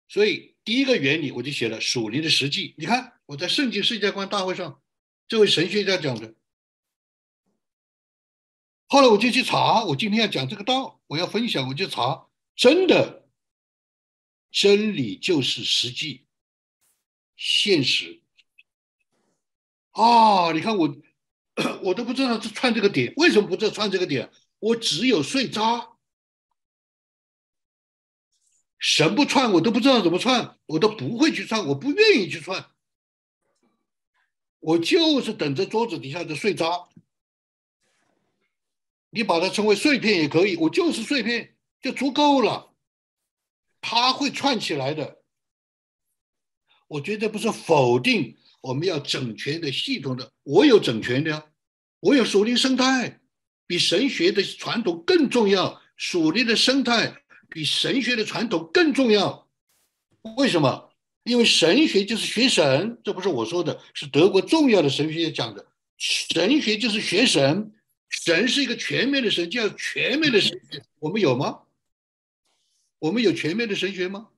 所以。第一个原理我就写了属灵的实际。你看我在圣经世界观大会上，这位神学家讲的。后来我就去查，我今天要讲这个道，我要分享，我就查，真的，真理就是实际，现实。啊，你看我，*clears throat* 我都不知道这串这个点，为什么不知道串这个点？我只有碎渣。神不串，我都不知道怎么串，我都不会去串，我不愿意去串，我就是等着桌子底下的碎渣。你把它称为碎片也可以，我就是碎片就足够了。它会串起来的。我觉得不是否定我们要整全的、系统的，我有整全的呀，我有属灵生态，比神学的传统更重要，属灵的生态。比神学的传统更重要，为什么？因为神学就是学神，这不是我说的，是德国重要的神学家讲的。神学就是学神，神是一个全面的神，叫全面的神学。我们有吗？我们有全面的神学吗？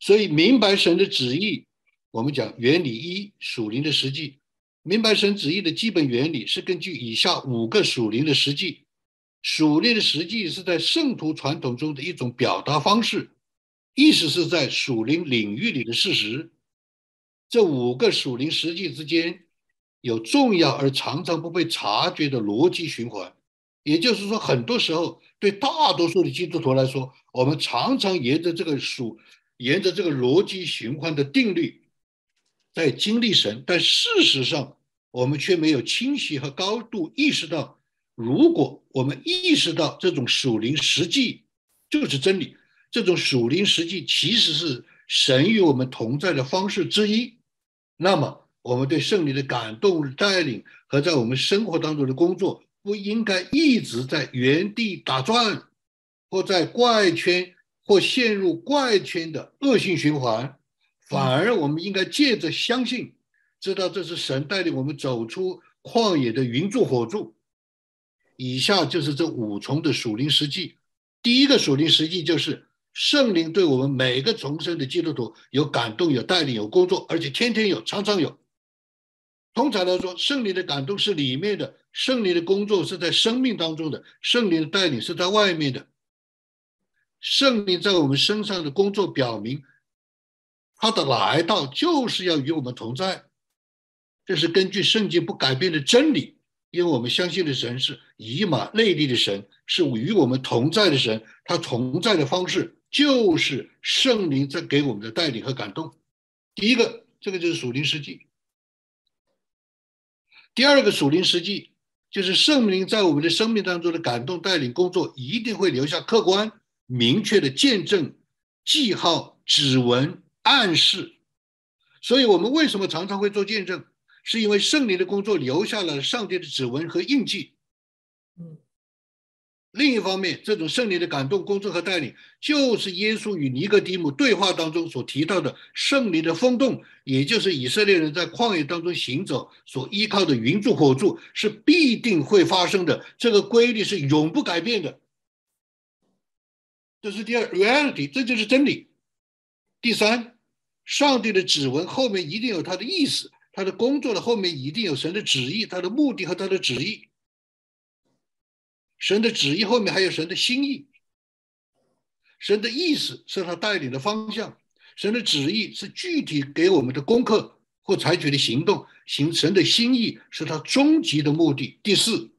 所以明白神的旨意，我们讲原理一，属灵的实际。明白神旨意的基本原理是根据以下五个属灵的实际。属灵的实际是在圣徒传统中的一种表达方式，意思是在属灵领域里的事实。这五个属灵实际之间有重要而常常不被察觉的逻辑循环。也就是说，很多时候对大多数的基督徒来说，我们常常沿着这个属，沿着这个逻辑循环的定律。在经历神，但事实上我们却没有清晰和高度意识到，如果我们意识到这种属灵实际就是真理，这种属灵实际其实是神与我们同在的方式之一，那么我们对圣灵的感动带领和在我们生活当中的工作，不应该一直在原地打转，或在怪圈或陷入怪圈的恶性循环。反而，我们应该借着相信，知道这是神带领我们走出旷野的云柱火柱。以下就是这五重的属灵实际。第一个属灵实际就是圣灵对我们每个重生的基督徒有感动、有带领、有工作，而且天天有、常常有。通常来说，圣灵的感动是里面的，圣灵的工作是在生命当中的，圣灵的带领是在外面的。圣灵在我们身上的工作表明。他的来到就是要与我们同在，这是根据圣经不改变的真理。因为我们相信的神是以马内利的神，是与我们同在的神。他同在的方式就是圣灵在给我们的带领和感动。第一个，这个就是属灵实际；第二个属灵实际就是圣灵在我们的生命当中的感动、带领工作，一定会留下客观明确的见证、记号、指纹。暗示，所以我们为什么常常会做见证？是因为圣灵的工作留下了上帝的指纹和印记。嗯。另一方面，这种圣灵的感动、工作和带领，就是耶稣与尼哥底母对话当中所提到的圣灵的风动，也就是以色列人在旷野当中行走所依靠的云柱火柱，是必定会发生的。这个规律是永不改变的。这是第二 reality，这就是真理。第三，上帝的指纹后面一定有他的意思，他的工作的后面一定有神的旨意，他的目的和他的旨意。神的旨意后面还有神的心意，神的意思是他带领的方向，神的旨意是具体给我们的功课或采取的行动，行神的心意是他终极的目的。第四，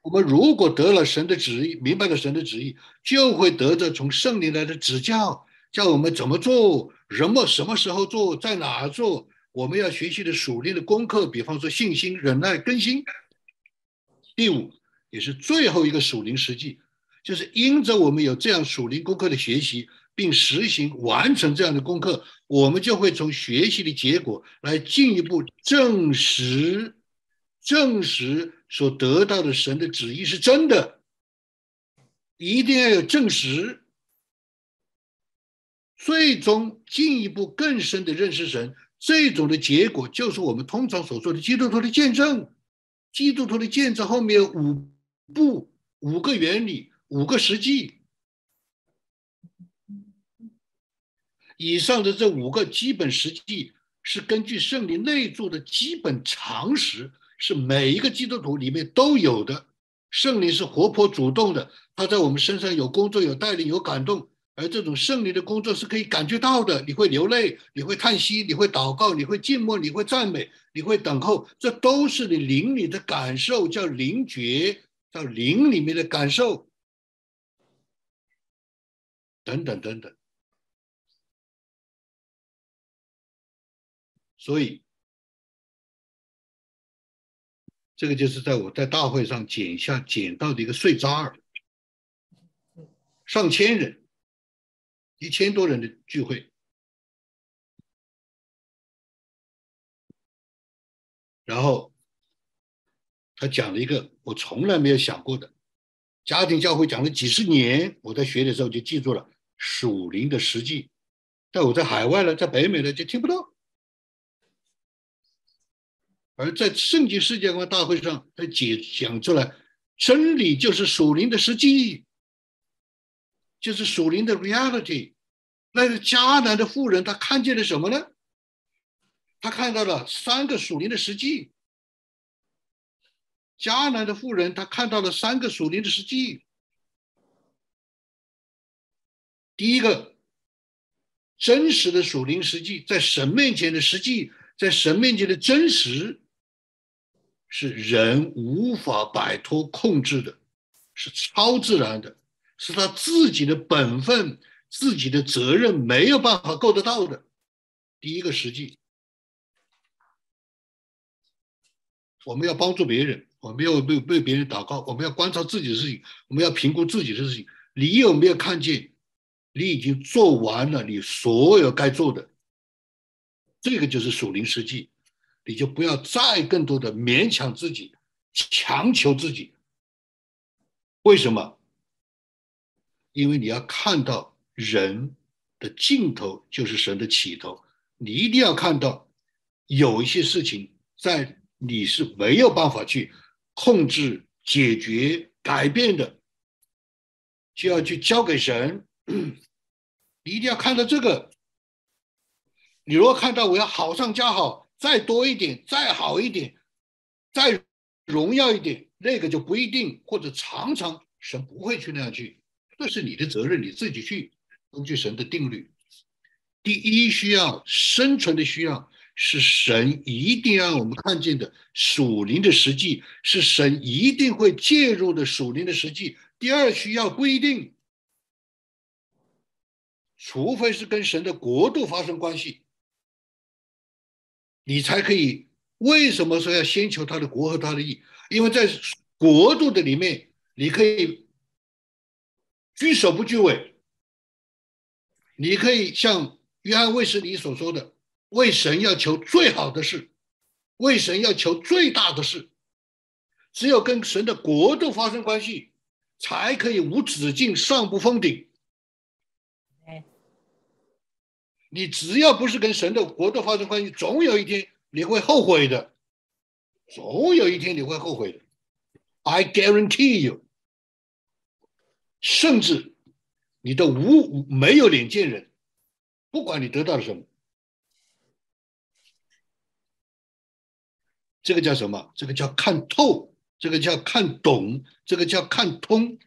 我们如果得了神的旨意，明白了神的旨意，就会得着从圣灵来的指教。叫我们怎么做，人们什么时候做，在哪做？我们要学习的属灵的功课，比方说信心、忍耐、更新。第五，也是最后一个属灵实际，就是因着我们有这样属灵功课的学习，并实行完成这样的功课，我们就会从学习的结果来进一步证实，证实所得到的神的旨意是真的。一定要有证实。最终进一步更深的认识神，这种的结果就是我们通常所说的基督徒的见证。基督徒的见证后面五步、五个原理、五个实际。以上的这五个基本实际是根据圣灵内住的基本常识，是每一个基督徒里面都有的。圣灵是活泼主动的，他在我们身上有工作、有带领、有感动。而这种胜利的工作是可以感觉到的，你会流泪，你会叹息，你会祷告，你会静默，你会赞美，你会等候，这都是你灵里的感受，叫灵觉，叫灵里面的感受，等等等等。所以，这个就是在我在大会上捡下捡到的一个碎渣儿，上千人。一千多人的聚会，然后他讲了一个我从来没有想过的家庭教会，讲了几十年，我在学的时候就记住了属灵的实际，但我在海外呢，在北美呢就听不到，而在圣经世界观大会上，他解讲出来，真理就是属灵的实际。就是属灵的 reality，那个迦南的妇人，她看见了什么呢？她看到了三个属灵的实际。迦南的妇人，她看到了三个属灵的实际。第一个，真实的属灵实际，在神面前的实际，在神面前的真实，是人无法摆脱控制的，是超自然的。是他自己的本分、自己的责任没有办法够得到的。第一个实际，我们要帮助别人，我们要为为别人祷告，我们要观察自己的事情，我们要评估自己的事情。你有没有看见，你已经做完了你所有该做的？这个就是属灵实际，你就不要再更多的勉强自己，强求自己。为什么？因为你要看到人的尽头就是神的起头，你一定要看到有一些事情在你是没有办法去控制、解决、改变的，就要去交给神。你一定要看到这个。你如果看到我要好上加好，再多一点，再好一点，再荣耀一点。那个就不一定，或者常常神不会去那样去，这是你的责任，你自己去根据神的定律。第一需要生存的需要是神一定让我们看见的属灵的实际，是神一定会介入的属灵的实际。第二需要规定，除非是跟神的国度发生关系，你才可以。为什么说要先求他的国和他的义？因为在国度的里面，你可以居首不居尾，你可以像约翰卫斯理所说的，为神要求最好的事，为神要求最大的事，只有跟神的国度发生关系，才可以无止境上不封顶。你只要不是跟神的国度发生关系，总有一天你会后悔的。总有一天你会后悔的，I guarantee you。甚至你都无没有脸见人，不管你得到了什么，这个叫什么？这个叫看透，这个叫看懂，这个叫看通。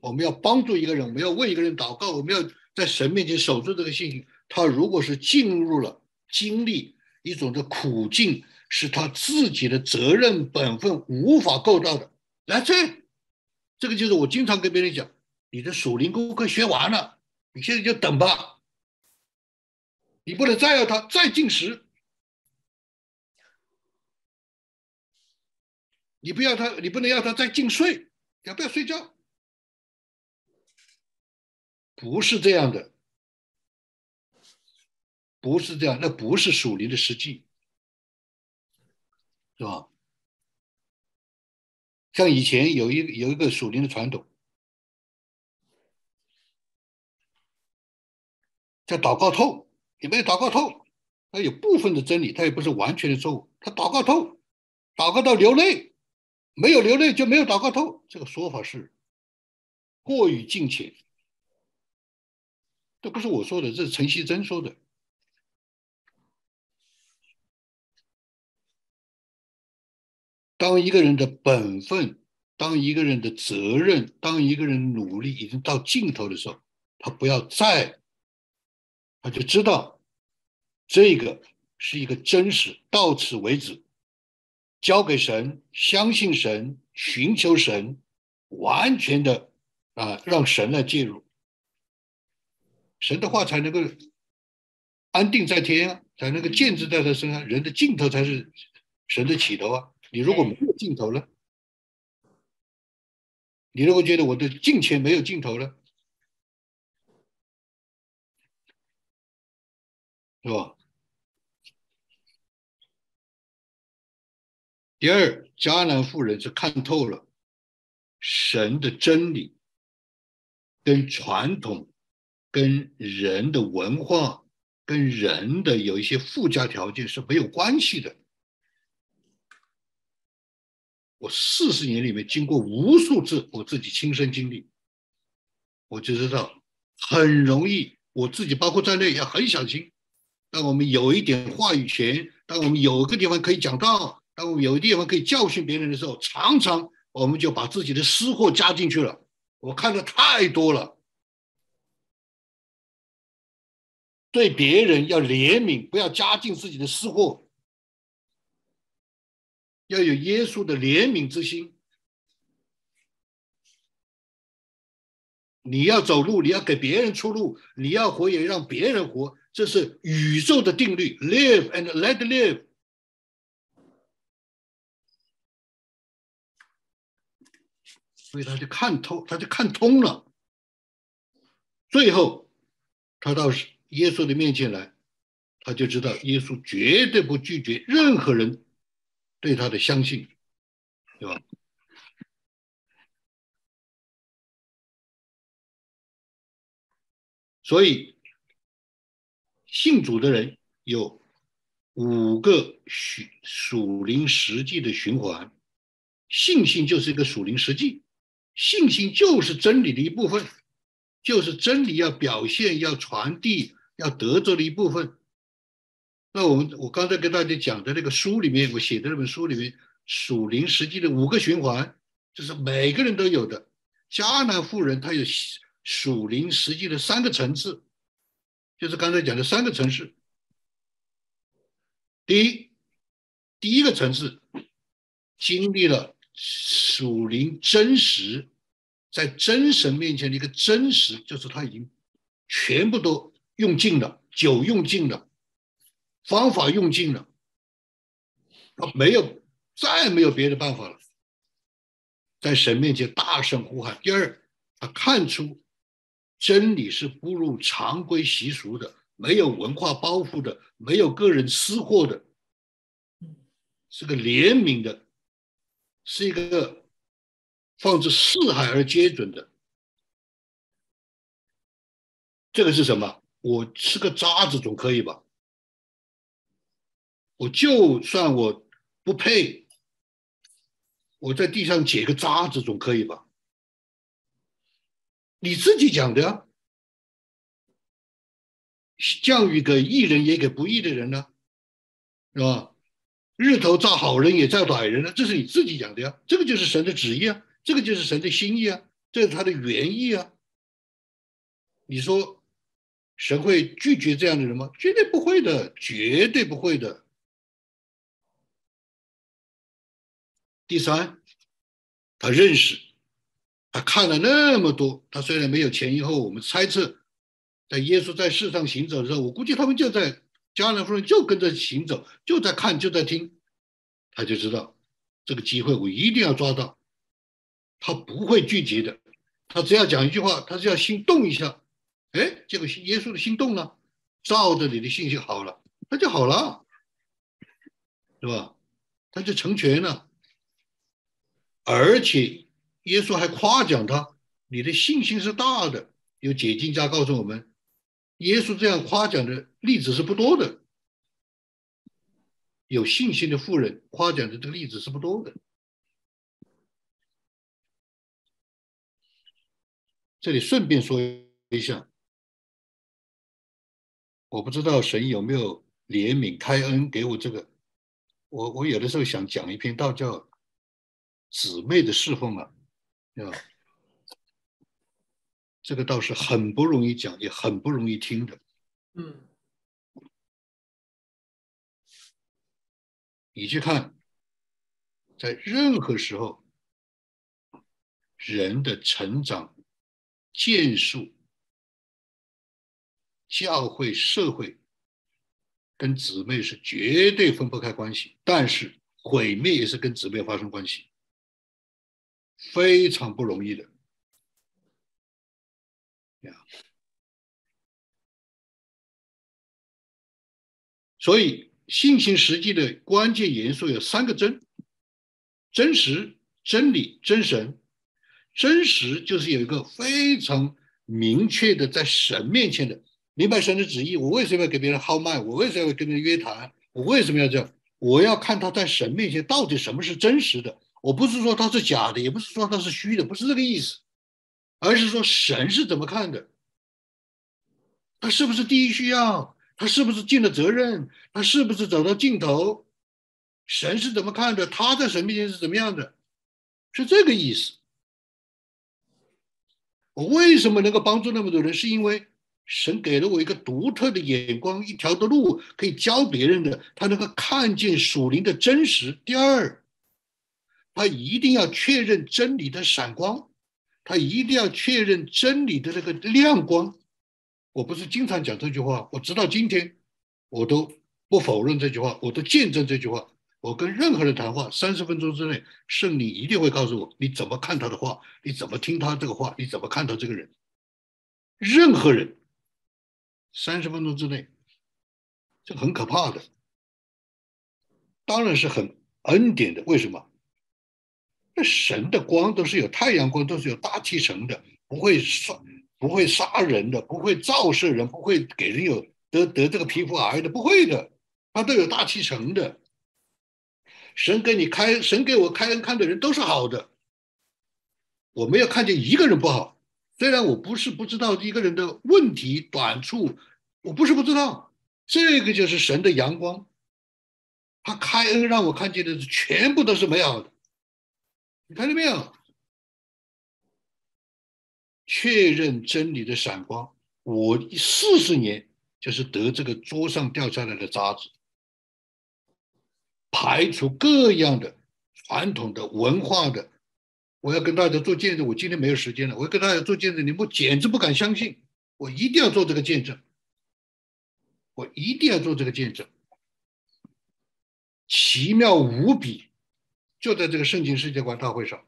我们要帮助一个人，我们要为一个人祷告，我们要在神面前守住这个信心。他如果是进入了经历一种的苦境。是他自己的责任本分无法够到的。来，这这个就是我经常跟别人讲：你的属灵功课学完了，你现在就等吧。你不能再要他再进食，你不要他，你不能要他再进睡，要不要睡觉？不是这样的，不是这样，那不是属灵的实际。是吧？像以前有一有一个属灵的传统，叫祷告透，有没有祷告透？它有部分的真理，它也不是完全的错误。它祷告透，祷告到流泪，没有流泪就没有祷告透。这个说法是过于近浅，这不是我说的，这是陈锡珍说的。当一个人的本分，当一个人的责任，当一个人努力已经到尽头的时候，他不要再，他就知道这个是一个真实，到此为止，交给神，相信神，寻求神，完全的啊，让神来介入，神的话才能够安定在天啊，才能够建制在他身上，人的尽头才是神的起头啊。你如果没有尽头了，你如果觉得我的金钱没有尽头了，是吧？第二，迦南妇人是看透了神的真理，跟传统、跟人的文化、跟人的有一些附加条件是没有关系的。我四十年里面经过无数次我自己亲身经历，我就知道很容易，我自己包括在内也很小心。当我们有一点话语权，当我们有个地方可以讲道，当我们有个地方可以教训别人的时候，常常我们就把自己的私货加进去了。我看的太多了，对别人要怜悯，不要加进自己的私货。要有耶稣的怜悯之心。你要走路你要给别人出路你要活也让别人活这是宇宙的定律。Live and let live 所以他就看透他就看通了。最后他到耶稣的面前来他就知道耶稣绝对不拒绝任何人对他的相信，对吧？所以，信主的人有五个属属灵实际的循环，信心就是一个属灵实际，信心就是真理的一部分。就是真理要表现、要传递、要得着的一部分。那我们我刚才跟大家讲的那个书里面，我写的那本书里面，属灵实际的五个循环，就是每个人都有的。迦南妇人她有属灵实际的三个层次，就是刚才讲的三个层次。第一，第一个层次经历了属灵真实。在真神面前的一个真实，就是他已经全部都用尽了，酒用尽了，方法用尽了，他没有再没有别的办法了，在神面前大声呼喊。第二，他看出真理是不入常规习俗的，没有文化包袱的，没有个人私货的，是个怜悯的，是一个。放之四海而皆准的，这个是什么？我吃个渣子总可以吧？我就算我不配，我在地上捡个渣子总可以吧？你自己讲的呀，降雨给义人也给不义的人呢，是吧？日头照好人也照歹人呢，这是你自己讲的呀，这个就是神的旨意啊。这个就是神的心意啊，这是他的原意啊。你说神会拒绝这样的人吗？绝对不会的，绝对不会的。第三，他认识，他看了那么多，他虽然没有前因后果，我们猜测，在耶稣在世上行走的时候，我估计他们就在迦南夫人就跟着行走，就在看，就在听，他就知道这个机会我一定要抓到。他不会拒绝的，他只要讲一句话，他只要心动一下，哎，这个耶稣的心动了，照着你的信息好了，那就好了，是吧？他就成全了，而且耶稣还夸奖他，你的信心是大的。有解经家告诉我们，耶稣这样夸奖的例子是不多的，有信心的富人夸奖的这个例子是不多的。这里顺便说一下，我不知道神有没有怜悯开恩给我这个，我我有的时候想讲一篇道叫姊妹的侍奉啊，啊，这个倒是很不容易讲，也很不容易听的。嗯，你去看，在任何时候，人的成长。建树、教会、社会跟姊妹是绝对分不开关系，但是毁灭也是跟姊妹发生关系，非常不容易的。所以信心实际的关键元素有三个真：真实、真理、真神。真实就是有一个非常明确的在神面前的明白神的旨意。我为什么要给别人号脉？我为什么要跟人约谈？我为什么要这样？我要看他在神面前到底什么是真实的。我不是说他是假的，也不是说他是虚的，不是这个意思，而是说神是怎么看的？他是不是第一需要？他是不是尽了责任？他是不是走到尽头？神是怎么看的？他在神面前是怎么样的？是这个意思。我为什么能够帮助那么多人？是因为神给了我一个独特的眼光，一条的路可以教别人的。他能够看见属灵的真实。第二，他一定要确认真理的闪光，他一定要确认真理的那个亮光。我不是经常讲这句话，我直到今天我都不否认这句话，我都见证这句话。我跟任何人谈话，三十分钟之内，圣灵一定会告诉我你怎么看他的话，你怎么听他这个话，你怎么看到这个人。任何人，三十分钟之内，这很可怕的。当然是很恩典的，为什么？那神的光都是有太阳光，都是有大气层的，不会杀，不会杀人的，不会照射人，不会给人有得得这个皮肤癌的，不会的，它都有大气层的。神给你开，神给我开恩看的人都是好的，我没有看见一个人不好。虽然我不是不知道一个人的问题短处，我不是不知道，这个就是神的阳光。他开恩让我看见的是全部都是美好的，你看见没有？确认真理的闪光，我四十年就是得这个桌上掉下来的渣子，排除各样的传统的文化的，我要跟大家做见证。我今天没有时间了，我要跟大家做见证，你们简直不敢相信，我一定要做这个见证，我一定要做这个见证。奇妙无比，就在这个圣经世界观大会上。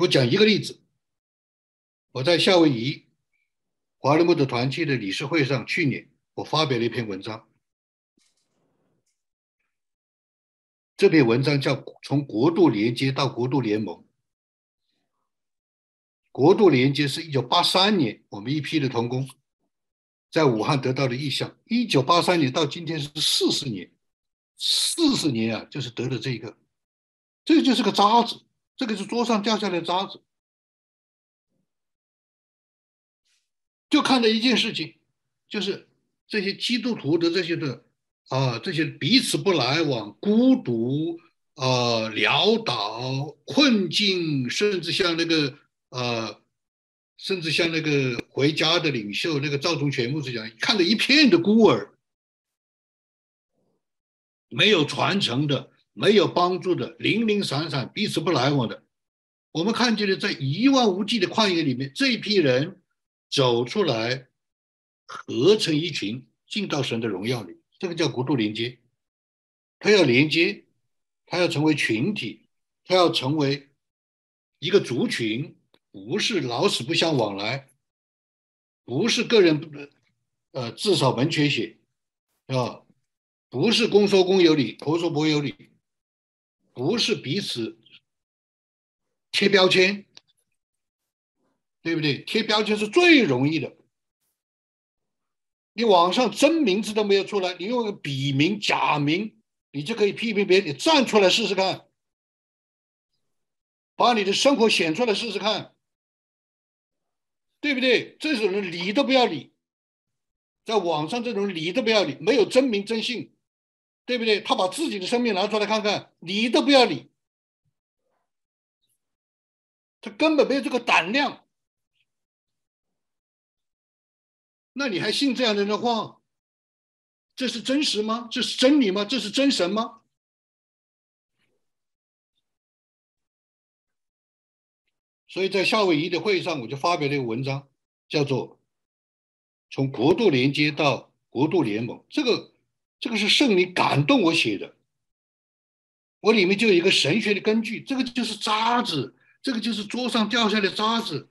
我讲一个例子，我在夏威夷华人木的团契的理事会上，去年我发表了一篇文章。这篇文章叫《从国度连接到国度联盟》。国度连接是一九八三年我们一批的同工。在武汉得到的意向，一九八三年到今天是四十年，四十年啊，就是得了这个，这就是个渣子，这个是桌上掉下来的渣子。就看到一件事情，就是这些基督徒的这些的啊，这些彼此不来往、孤独啊、潦倒、困境，甚至像那个呃。甚至像那个回家的领袖，那个赵忠全牧师讲，看到一片的孤儿，没有传承的，没有帮助的，零零散散，彼此不来往的。我们看见了，在一望无际的旷野里面，这一批人走出来，合成一群，进到神的荣耀里。这个叫国度连接。他要连接，他要成为群体，他要成为一个族群。不是老死不相往来，不是个人呃自扫门前雪，是吧？不是公说公有理，婆说婆有理，不是彼此贴标签，对不对？贴标签是最容易的。你网上真名字都没有出来，你用个笔名、假名，你就可以批评别人。你站出来试试看，把你的生活显出来试试看。对不对？这种人理都不要理，在网上这种理都不要理，没有真名真姓，对不对？他把自己的生命拿出来看看，理都不要理，他根本没有这个胆量。那你还信这样的人的话？这是真实吗？这是真理吗？这是真神吗？所以在夏威夷的会上，我就发表了一个文章，叫做《从国度连接到国度联盟》。这个，这个是圣灵感动我写的。我里面就有一个神学的根据，这个就是渣子，这个就是桌上掉下来的渣子。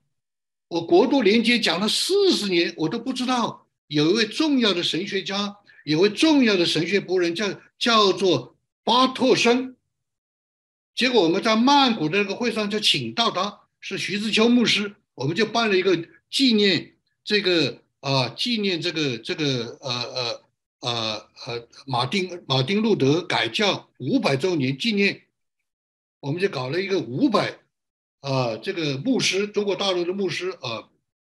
我国度连接讲了四十年，我都不知道有一位重要的神学家，有位重要的神学博人叫叫做巴特森。结果我们在曼谷的那个会上就请到他。是徐志秋牧师，我们就办了一个纪念这个啊，纪念这个这个呃呃呃呃马丁马丁路德改教五百周年纪念，我们就搞了一个五百啊这个牧师中国大陆的牧师啊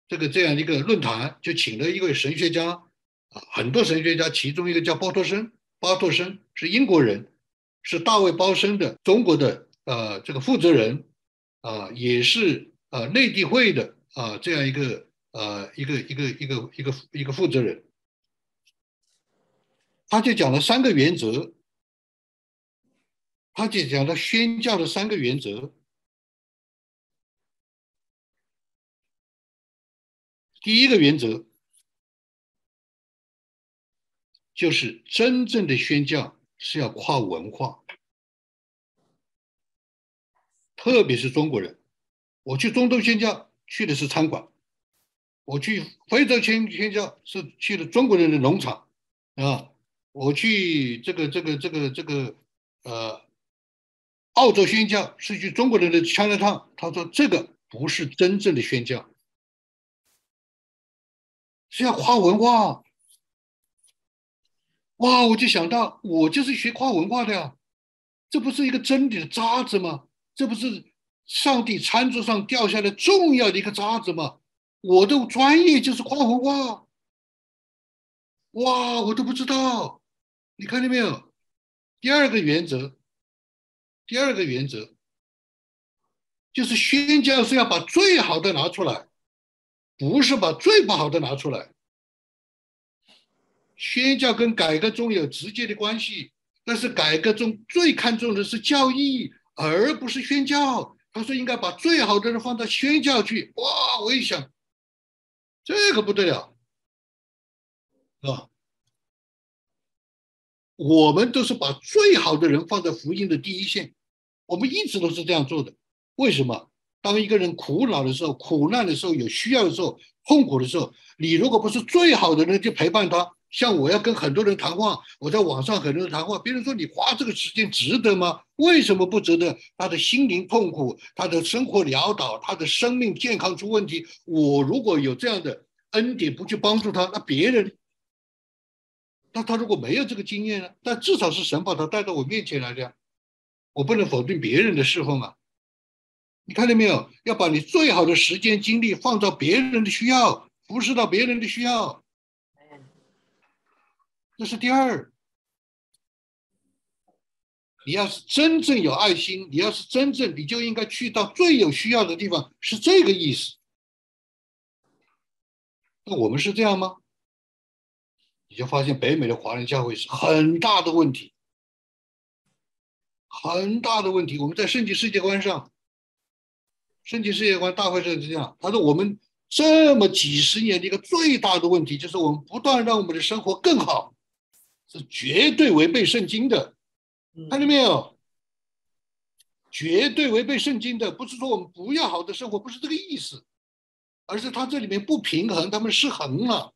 这个这样一个论坛，就请了一位神学家啊很多神学家，其中一个叫包托森，巴托森是英国人，是大卫包森的中国的呃这个负责人。啊，也是啊，内地会的啊，这样一个呃，一个一个一个一个一个负责人，他就讲了三个原则，他就讲了宣教的三个原则。第一个原则，就是真正的宣教是要跨文化，特别是中国人。我去中东宣教去的是餐馆，我去非洲宣宣教是去了中国人的农场，啊，我去这个这个这个这个呃澳洲宣教是去中国人的枪 n 烫，他说这个不是真正的宣教，是要跨文化。哇！我就想到，我就是学跨文化的呀，这不是一个真理的渣子吗？这不是上帝餐桌上掉下来重要的一个渣子吗？我的专业就是跨文化。哇！我都不知道，你看见没有？第二个原则，第二个原则就是宣教是要把最好的拿出来，不是把最不好的拿出来。宣教跟改革中有直接的关系，但是改革中最看重的是教义，而不是宣教。他说应该把最好的人放到宣教去。哇，我一想，这个不得了，啊，我们都是把最好的人放在福音的第一线，我们一直都是这样做的。为什么？当一个人苦恼的时候、苦难的时候、有需要的时候、痛苦的时候，你如果不是最好的人，就陪伴他。像我要跟很多人谈话，我在网上很多人谈话，别人说你花这个时间值得吗？为什么不值得？他的心灵痛苦，他的生活潦倒，他的生命健康出问题。我如果有这样的恩典，不去帮助他，那别人，那他如果没有这个经验呢？但至少是神把他带到我面前来的呀，我不能否定别人的侍奉啊。你看到没有？要把你最好的时间精力放到别人的需要，服侍到别人的需要。这是第二，你要是真正有爱心，你要是真正，你就应该去到最有需要的地方，是这个意思。那我们是这样吗？你就发现北美的华人教会是很大的问题，很大的问题。我们在圣经世界观上，圣经世界观大会上是这样，他说我们这么几十年的一个最大的问题，就是我们不断让我们的生活更好。是绝对违背圣经的，看到没有？绝对违背圣经的，不是说我们不要好的生活，不是这个意思，而是它这里面不平衡，他们失衡了。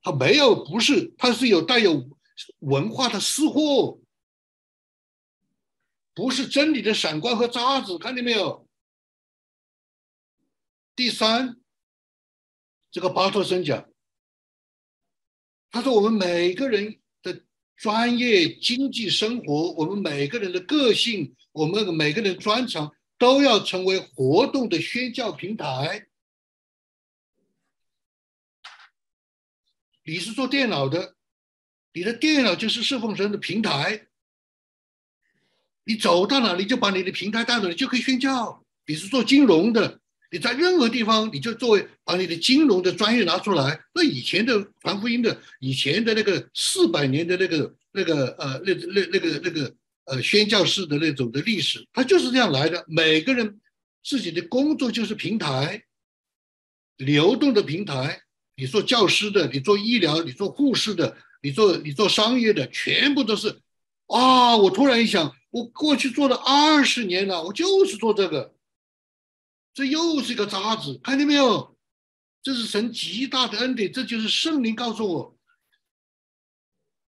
它没有，不是，它是有带有文化的私货，不是真理的闪光和渣子，看见没有？第三，这个巴托森讲。他说：“我们每个人的专业、经济、生活，我们每个人的个性，我们每个人的专长，都要成为活动的宣教平台。你是做电脑的，你的电脑就是侍奉神的平台。你走到哪里，就把你的平台带走，你就可以宣教。你是做金融的。”你在任何地方，你就作为把你的金融的专业拿出来。那以前的传福音的，以前的那个四百年的那个那个呃那那那个那个呃宣教士的那种的历史，它就是这样来的。每个人自己的工作就是平台，流动的平台。你做教师的，你做医疗，你做护士的，你做你做商业的，全部都是。啊！我突然一想，我过去做了二十年了，我就是做这个。这又是一个渣子，看见没有？这是神极大的恩典，这就是圣灵告诉我，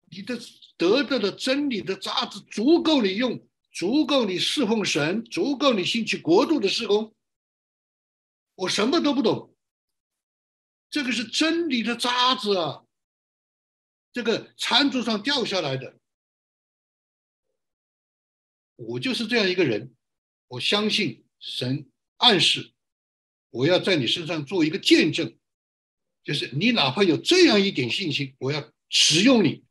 你的得到的真理的渣子足够你用，足够你侍奉神，足够你兴起国度的施工。我什么都不懂，这个是真理的渣子啊，这个餐桌上掉下来的。我就是这样一个人，我相信神。暗示我要在你身上做一个见证，就是你哪怕有这样一点信心，我要使用你，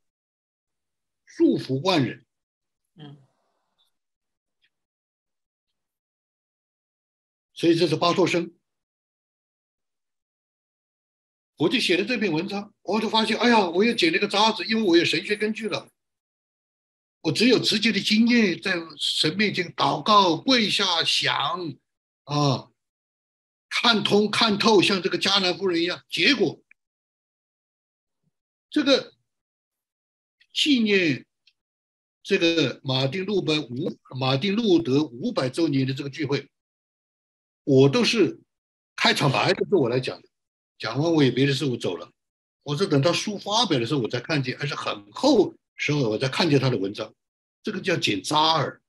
祝福万人。嗯，所以这是巴托生，我就写了这篇文章，我就发现，哎呀，我又捡了个渣子，因为我有神学根据了，我只有直接的经验，在神面前祷告、跪下、想。啊，看通看透，像这个迦南夫人一样。结果，这个纪念这个马丁路本五马丁路德五百周年的这个聚会，我都是开场白都是我来讲的，讲完我也别的事我走了。我是等到书发表的时候我才看见，还是很后时候我才看见他的文章，这个叫简扎尔。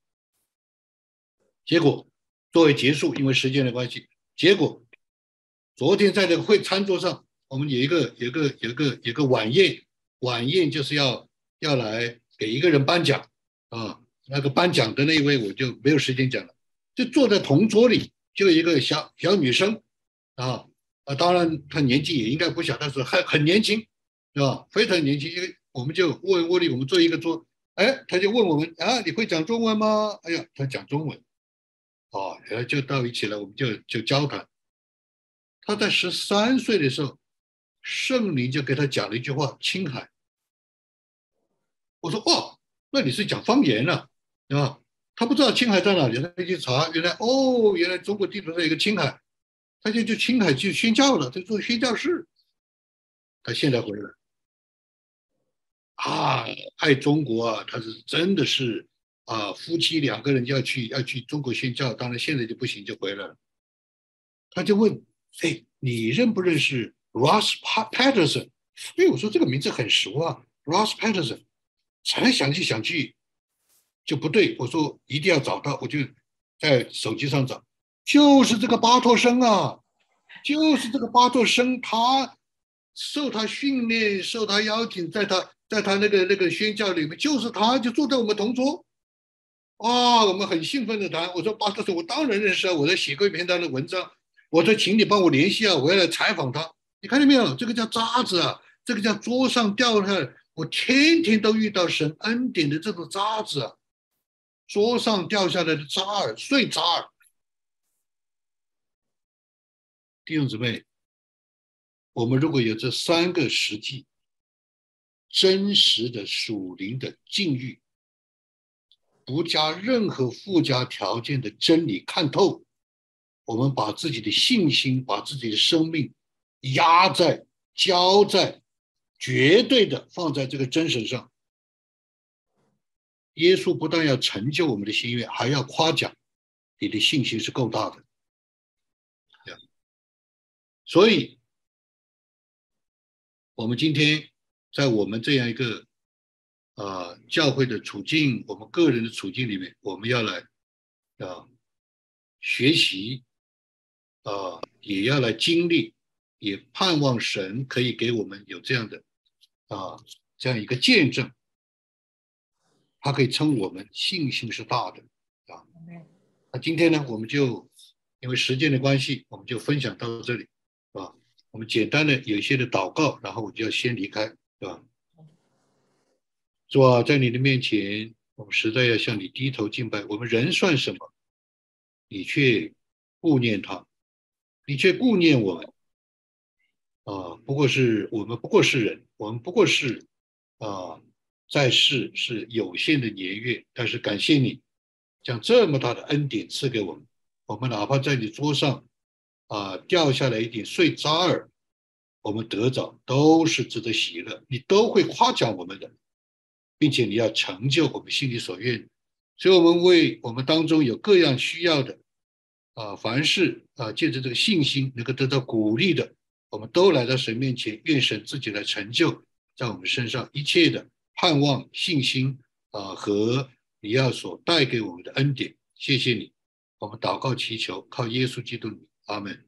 结果作为结束，因为时间的关系，结果昨天在这个会餐桌上，我们有一个有一个有一个有个晚宴，晚宴就是要要来给一个人颁奖啊，那个颁奖的那一位我就没有时间讲了，就坐在同桌里，就一个小小女生啊啊，当然她年纪也应该不小，但是还很年轻，是吧？非常年轻，因为我们就窝窝里我们坐一个桌，哎，他就问我们啊，你会讲中文吗？哎呀，他讲中文。哦，然后就到一起了，我们就就交谈。他在十三岁的时候，圣灵就给他讲了一句话：“青海。”我说：“哦，那你是讲方言了，对吧？”他不知道青海在哪里，他去查，原来哦，原来中国地图上有个青海，他就去青海去宣教了，他做宣教士。他现在回来，啊，爱中国啊，他是真的是。啊，夫妻两个人要去要去中国宣教，当然现在就不行，就回来了。他就问：“哎，你认不认识 Ross Patterson？” 哎，我说这个名字很熟啊，Ross Patterson。才想去想去，就不对。我说一定要找到，我就在手机上找，就是这个巴托生啊，就是这个巴托生，他受他训练，受他邀请，在他在他那个那个宣教里面，就是他，就坐在我们同桌。啊，我们很兴奋的谈。我说巴特说，我当然认识啊，我在写过一篇他的文章。我说，请你帮我联系啊，我要来采访他。你看见没有？这个叫渣子啊，这个叫桌上掉下来。我天天都遇到神恩典的这种渣子啊，桌上掉下来的渣儿，碎渣儿。弟兄姊妹，我们如果有这三个实际、真实的属灵的境遇。不加任何附加条件的真理看透，我们把自己的信心、把自己的生命压在、交在绝对的放在这个真神上。耶稣不但要成就我们的心愿，还要夸奖你的信心是够大的。所以，我们今天在我们这样一个。啊，教会的处境，我们个人的处境里面，我们要来啊学习，啊也要来经历，也盼望神可以给我们有这样的啊这样一个见证，他可以称我们信心是大的啊。那今天呢，我们就因为时间的关系，我们就分享到这里，啊，我们简单的有一些的祷告，然后我就要先离开，对吧？主啊，在你的面前，我们实在要向你低头敬拜。我们人算什么？你却顾念他，你却顾念我们。啊，不过是我们不过是人，我们不过是啊，在世是有限的年月，但是感谢你将这么大的恩典赐给我们。我们哪怕在你桌上啊掉下来一点碎渣儿，我们得着都是值得喜乐，你都会夸奖我们的。并且你要成就我们心里所愿，所以我们为我们当中有各样需要的啊，凡事啊，借着这个信心能够得到鼓励的，我们都来到神面前，愿神自己来成就在我们身上一切的盼望、信心啊和你要所带给我们的恩典。谢谢你，我们祷告祈求，靠耶稣基督，阿门。